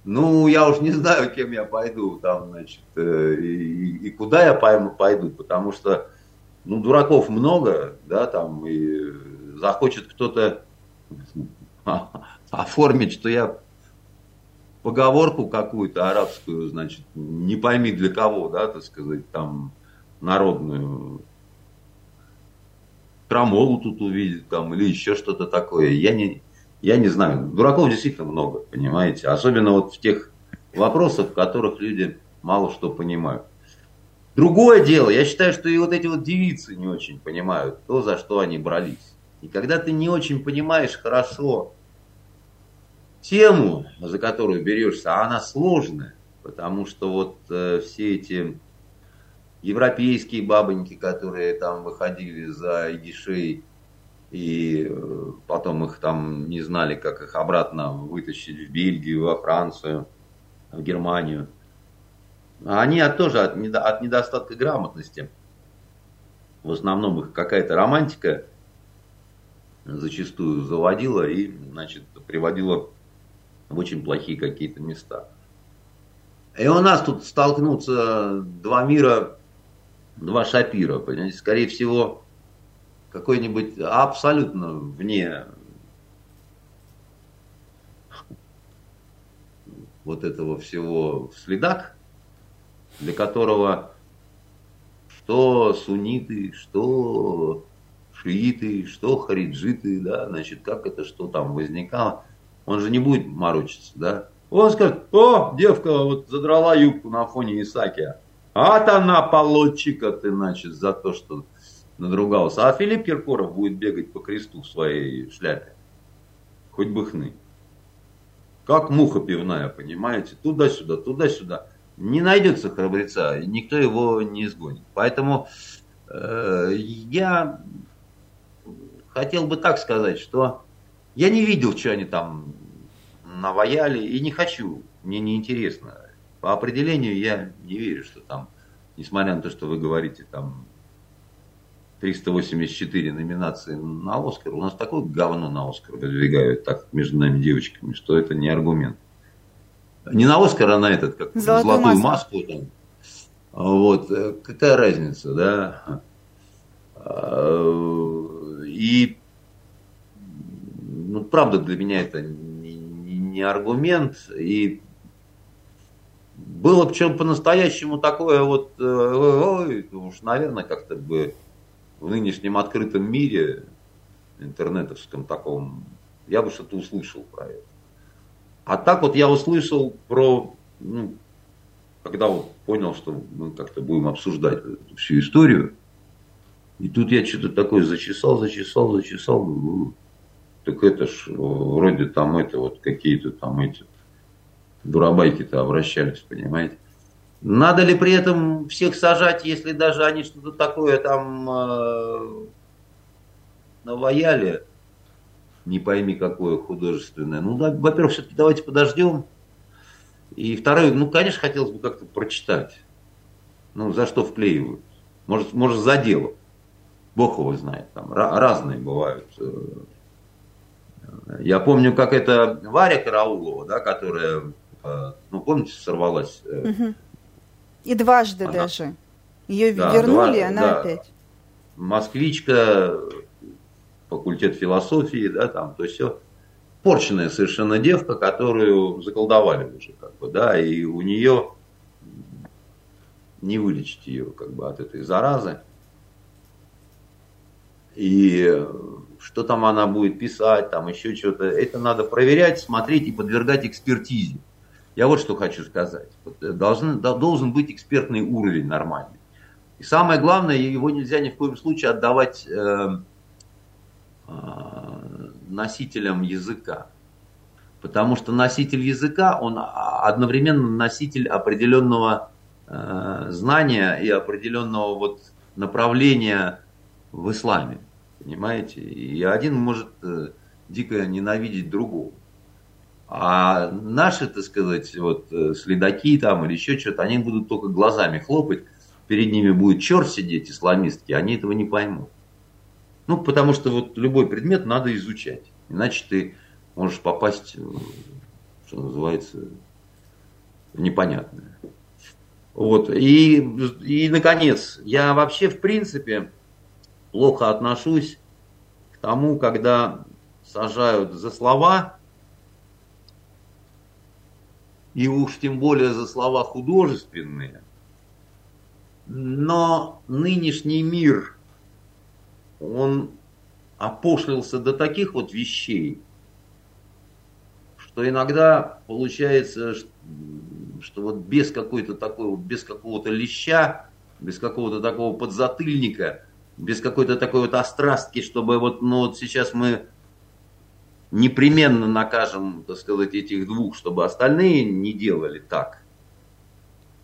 Ну, я уж не знаю, кем я пойду там, значит, э, и, и куда я пойду, потому что, ну, дураков много, да, там, и захочет кто-то оформить, что я поговорку какую-то арабскую, значит, не пойми для кого, да, так сказать, там, народную крамолу тут увидит там или еще что-то такое. Я не, я не знаю. Дураков действительно много, понимаете. Особенно вот в тех вопросах, в которых люди мало что понимают. Другое дело, я считаю, что и вот эти вот девицы не очень понимают то, за что они брались. И когда ты не очень понимаешь хорошо тему, за которую берешься, а она сложная, потому что вот э, все эти европейские бабоньки, которые там выходили за идишей, и э, потом их там не знали, как их обратно вытащить в Бельгию, во Францию, в Германию. Они тоже от, от недостатка грамотности. В основном их какая-то романтика зачастую заводила и, значит, приводила в очень плохие какие-то места. И у нас тут столкнутся два мира, два шапира, понимаете, скорее всего, какой-нибудь абсолютно вне вот этого всего следак, для которого что сунниты, что шииты, что хариджиты, да, значит, как это, что там возникало, он же не будет морочиться, да. Он скажет, о, девка вот задрала юбку на фоне Исакия. А то на полотчика ты, значит, за то, что надругался. А Филипп Киркоров будет бегать по кресту в своей шляпе. Хоть бы хны. Как муха пивная, понимаете? Туда-сюда, туда-сюда. Не найдется храбреца, и никто его не изгонит. Поэтому э, я хотел бы так сказать, что я не видел, что они там наваяли, и не хочу, мне не интересно. По определению я не верю, что там, несмотря на то, что вы говорите, там 384 номинации на Оскар, у нас такое говно на Оскар выдвигают так между нами девочками, что это не аргумент. Не на Оскар, а на этот, как золотую, золотую маску. маску там. Вот, какая разница, да? И ну, правда, для меня это не, не аргумент. И было бы чем по-настоящему такое вот, э, ой, уж, наверное, как-то бы в нынешнем открытом мире, интернетовском таком, я бы что-то услышал про это. А так вот я услышал про, ну, когда вот понял, что мы как-то будем обсуждать всю историю, и тут я что-то такое зачесал, зачесал, зачесал, так это ж вроде там это вот какие-то там эти дурабайки-то обращались, понимаете. Надо ли при этом всех сажать, если даже они что-то такое там э, наваяли, не пойми какое художественное. Ну, да, во-первых, все-таки давайте подождем. И второе, ну, конечно, хотелось бы как-то прочитать. Ну, за что вклеивают. Может, может за дело. Бог его знает. Там разные бывают э, я помню, как это Варя Караулова, да, которая, э, ну, помните, сорвалась. Угу. И дважды она, даже. Ее да, вернули, два, она да. опять. Москвичка, факультет философии, да, там, то есть все. Порченная совершенно девка, которую заколдовали уже, как бы, да, и у нее не вылечить ее, как бы, от этой заразы. И что там она будет писать, там еще что-то. Это надо проверять, смотреть и подвергать экспертизе. Я вот что хочу сказать. Э, должен, должен быть экспертный уровень нормальный. И самое главное, его нельзя ни в коем случае отдавать э, э, носителям языка. Потому что носитель языка, он одновременно носитель определенного знания и определенного вот направления в исламе. Понимаете? И один может дико ненавидеть другого. А наши, так сказать, вот э, следаки там или еще что-то, они будут только глазами хлопать, перед ними будет черт сидеть, исламистки, они этого не поймут. Ну, потому что вот любой предмет надо изучать. Иначе ты можешь попасть, что называется, в непонятное. Вот. И, и, наконец, я вообще, в принципе, плохо отношусь к тому, когда сажают за слова, и уж тем более за слова художественные. Но нынешний мир, он опошлился до таких вот вещей, что иногда получается, что вот без какой-то такой, без какого-то леща, без какого-то такого подзатыльника – без какой-то такой вот острастки, чтобы вот, ну вот сейчас мы непременно накажем, так сказать, этих двух, чтобы остальные не делали так.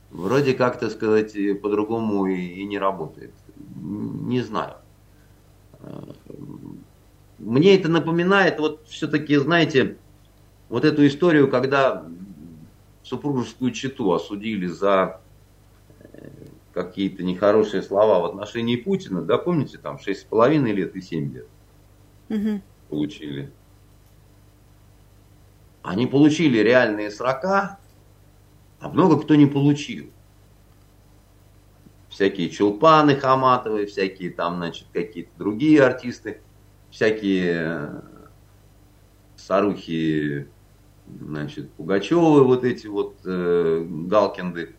Вроде как, так сказать, по-другому и, и не работает. Не знаю. Мне это напоминает, вот все-таки, знаете, вот эту историю, когда супружескую чету осудили за э, какие-то нехорошие слова в отношении Путина, да, помните, там 6,5 лет и 7 лет угу. получили. Они получили реальные срока, а много кто не получил. Всякие Чулпаны Хаматовы, всякие там, значит, какие-то другие артисты, всякие э, Сарухи значит, Пугачевы, вот эти вот э, Галкинды,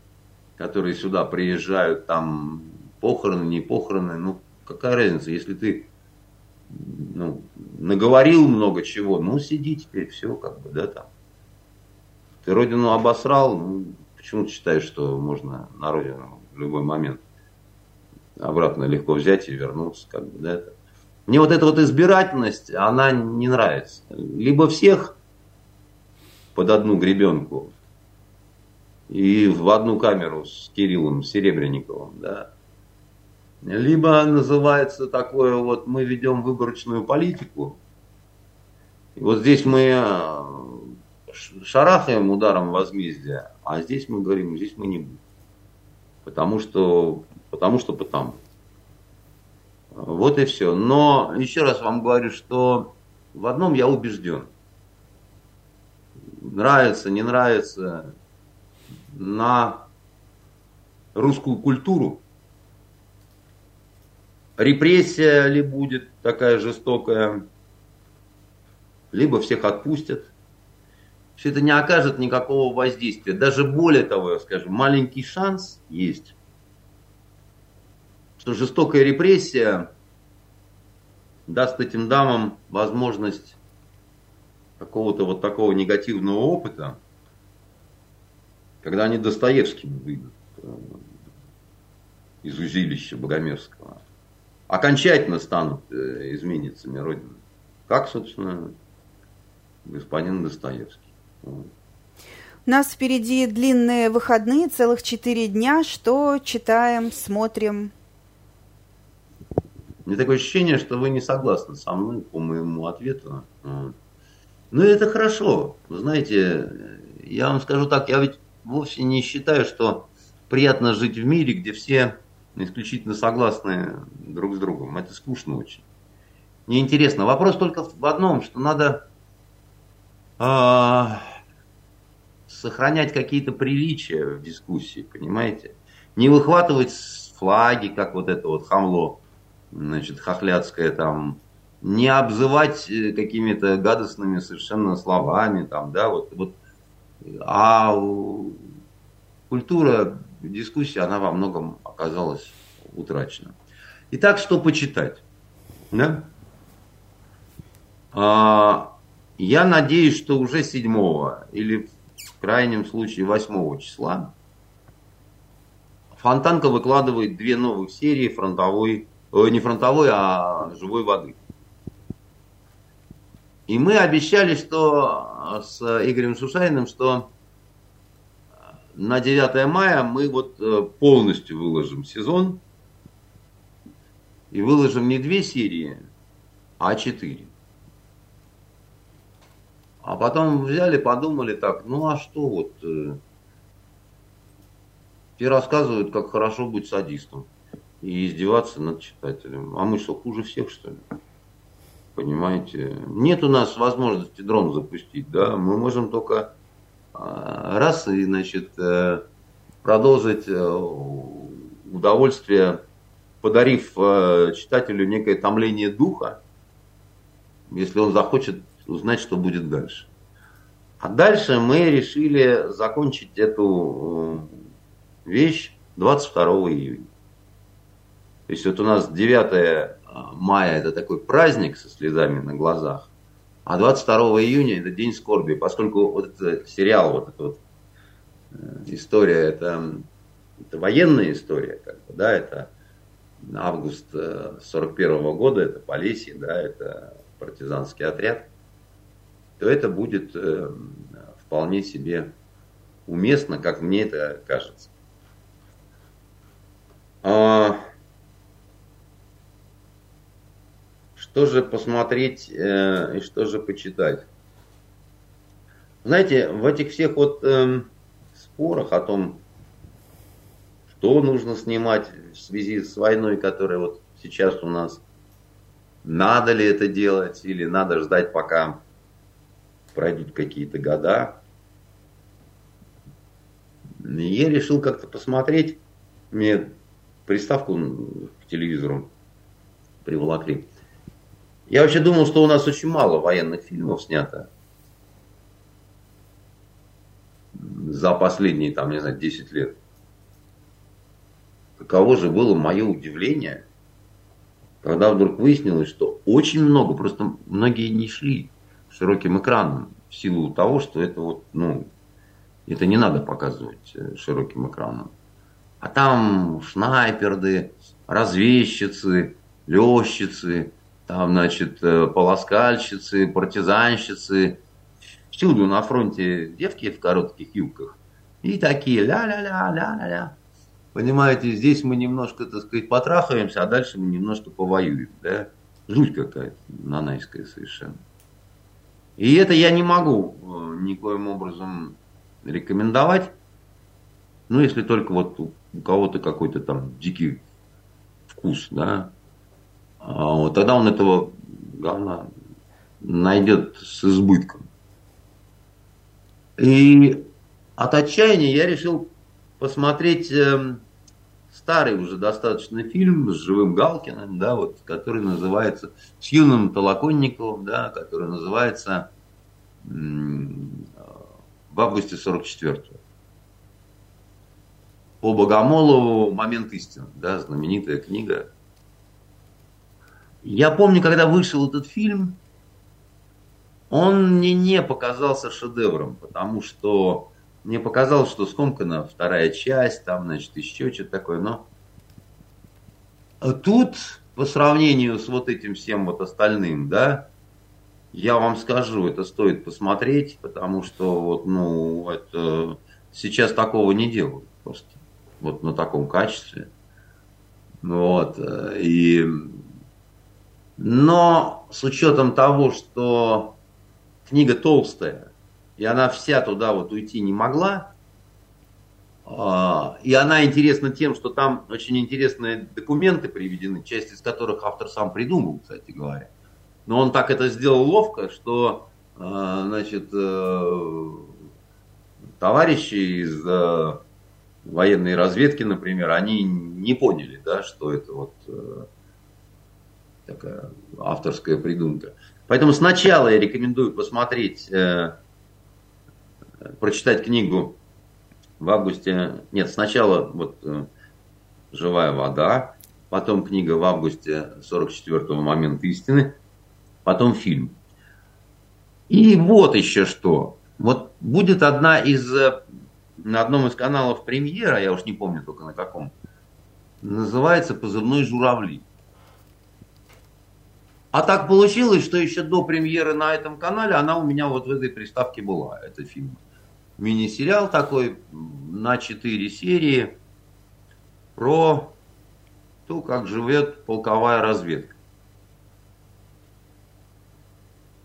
которые сюда приезжают, там похороны, не похороны, ну какая разница, если ты ну, наговорил много чего, ну сиди теперь, все как бы, да, там. Ты родину обосрал, ну, почему ты считаешь, что можно на родину в любой момент обратно легко взять и вернуться, как бы, да, это. Мне вот эта вот избирательность, она не нравится. Либо всех под одну гребенку и в одну камеру с Кириллом Серебренниковым, да. Либо называется такое вот, мы ведем выборочную политику, и вот здесь мы э, шарахаем ударом возмездия, а здесь мы говорим, здесь мы не будем. Потому что, потому что потому. Вот и все. Но еще раз вам говорю, что в одном я убежден – нравится, не нравится, на русскую культуру. Репрессия ли будет такая жестокая, либо всех отпустят. Все это не окажет никакого воздействия. Даже более того, я скажу, маленький шанс есть, что жестокая репрессия даст этим дамам возможность какого-то вот такого негативного опыта, когда они Достоевским выйдут э, из узилища Богомерского, окончательно станут э, изменницами Родины. Как, собственно, господин Достоевский. У нас впереди длинные выходные, целых четыре дня. Что читаем, смотрим? Мне такое ощущение, что вы не согласны со мной по моему ответу. Ну, это хорошо. Вы знаете, я вам скажу так, я ведь вовсе не считаю, что приятно жить в мире, где все исключительно согласны друг с другом. Это скучно очень. Неинтересно. Вопрос только в одном, что надо э, сохранять какие-то приличия в дискуссии, понимаете? Не выхватывать флаги, как вот это вот хамло, значит, хохляцкое там, не обзывать э, какими-то гадостными совершенно словами, там, да, вот, вот, а культура дискуссии, она во многом оказалась утрачена. Итак, что почитать? Да? А, я надеюсь, что уже 7 или в крайнем случае 8 числа Фонтанка выкладывает две новых серии фронтовой, э, не фронтовой, а живой воды. И мы обещали, что с Игорем Сушаиным, что на 9 мая мы вот э, полностью выложим сезон. И выложим не две серии, а четыре. А потом взяли, подумали так, ну а что вот, э, те рассказывают, как хорошо быть садистом и издеваться над читателем. А мы что, хуже всех, что ли? понимаете. Нет у нас возможности дрон запустить, да, мы можем только раз и, значит, э, продолжить э, удовольствие, подарив э, читателю некое томление духа, если он захочет узнать, что будет дальше. А дальше мы решили закончить эту вещь 22 июня. То есть вот у нас 9 мая это такой праздник со слезами на глазах, а 22 июня это день скорби, поскольку вот этот сериал, вот эта вот э, история, это, это военная история, как бы, да, это август 41 -го года, это Полесье, да, это партизанский отряд, то это будет э, вполне себе уместно, как мне это кажется. А, что же посмотреть э, и что же почитать? Знаете, в этих всех вот э, спорах о том, что нужно снимать в связи с войной, которая вот сейчас у нас, надо ли это делать или надо ждать, пока пройдут какие-то года. Я решил как-то посмотреть, мне приставку к телевизору приволокли. Я вообще думал, что у нас очень мало военных фильмов снято за последние, там, не знаю, 10 лет. Каково же было мое удивление, когда вдруг выяснилось, что очень много, просто многие не шли широким экраном в силу того, что это вот, ну, это не надо показывать э, широким экраном. А там снайперды, разведчицы, лещицы, там, значит, э, полоскальщицы, партизанщицы. Всюду на фронте девки в коротких юбках. И такие ля-ля-ля, ля-ля-ля. Понимаете, здесь мы немножко, так сказать, потрахаемся, а дальше мы немножко повоюем. Да? Жуть какая-то нанайская совершенно. И это я не могу э, никоим образом рекомендовать. Ну, если только вот у кого-то какой-то там дикий вкус, да, вот тогда он этого говна найдет с избытком. И от отчаяния я решил посмотреть э, старый уже достаточно фильм с живым Галкиным, да, вот, который называется, с юным Толоконниковым, да, который называется в августе 44-го по Богомолову «Момент истины», да, знаменитая книга. Я помню, когда вышел этот фильм, он мне не показался шедевром, потому что мне показалось, что скомкана вторая часть, там, значит, еще что-то такое, но тут, по сравнению с вот этим всем вот остальным, да, я вам скажу, это стоит посмотреть, потому что вот, ну, это сейчас такого не делают просто вот на таком качестве. Вот. Э, и... Но с учетом того, что книга толстая, и она вся туда вот уйти не могла, а, и она интересна тем, что там очень интересные документы приведены, часть из которых автор сам придумал, кстати говоря. Но он так это сделал ловко, что э, значит, э, товарищи из военной разведки, например, они не поняли, да, что это вот э, такая авторская придумка. Поэтому сначала я рекомендую посмотреть, э, прочитать книгу в августе. Нет, сначала вот э, «Живая вода», потом книга в августе 44-го «Момент истины», потом фильм. И вот еще что. Вот будет одна из э, на одном из каналов премьера, я уж не помню только на каком, называется позывной «Журавли». А так получилось, что еще до премьеры на этом канале она у меня вот в этой приставке была, это фильм. Мини-сериал такой на 4 серии про то, как живет полковая разведка.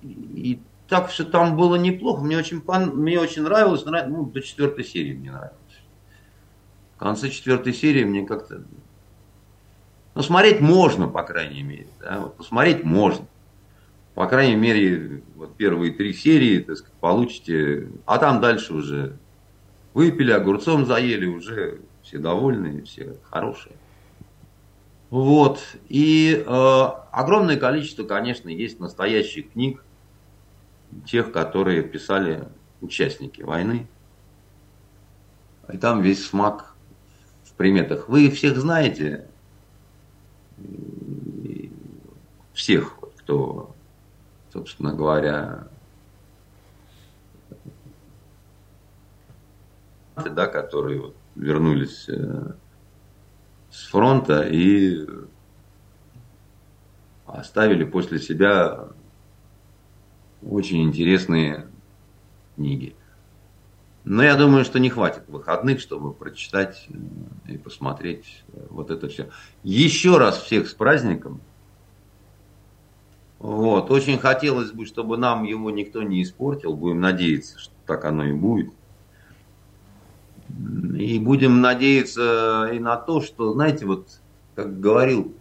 И так что там было неплохо. Мне очень, мне очень нравилось, ну, до четвертой серии мне нравилось. В конце четвертой серии мне как-то... Ну, смотреть можно, по крайней мере. Да? Вот, посмотреть можно. По крайней мере, вот первые три серии, так сказать, получите. А там дальше уже выпили, огурцом заели, уже все довольные, все хорошие. Вот. И э, огромное количество, конечно, есть настоящих книг тех, которые писали участники войны. И там весь смак в приметах. Вы всех знаете, всех, кто, собственно говоря, да, которые вот вернулись э, с фронта и оставили после себя очень интересные книги. Но я думаю, что не хватит выходных, чтобы прочитать и посмотреть вот это все. Еще раз всех с праздником. Вот. Очень хотелось бы, чтобы нам его никто не испортил. Будем надеяться, что так оно и будет. И будем надеяться и на то, что, знаете, вот, как говорил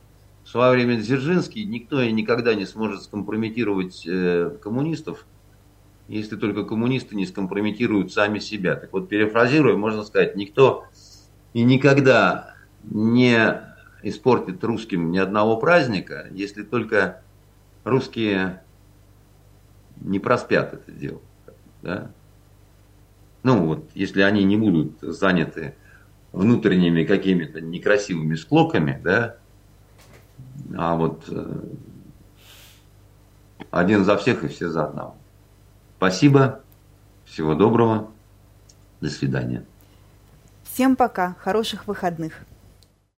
в свое время Дзержинский, никто и никогда не сможет скомпрометировать э, коммунистов, если только коммунисты не скомпрометируют сами себя. Так вот, перефразируя, можно сказать, никто и никогда не испортит русским ни одного праздника, если только русские не проспят это дело. Да? Ну вот, если они не будут заняты внутренними какими-то некрасивыми склоками, да, а вот э, один за всех и все за одного. Спасибо, всего доброго, до свидания. Всем пока, хороших выходных.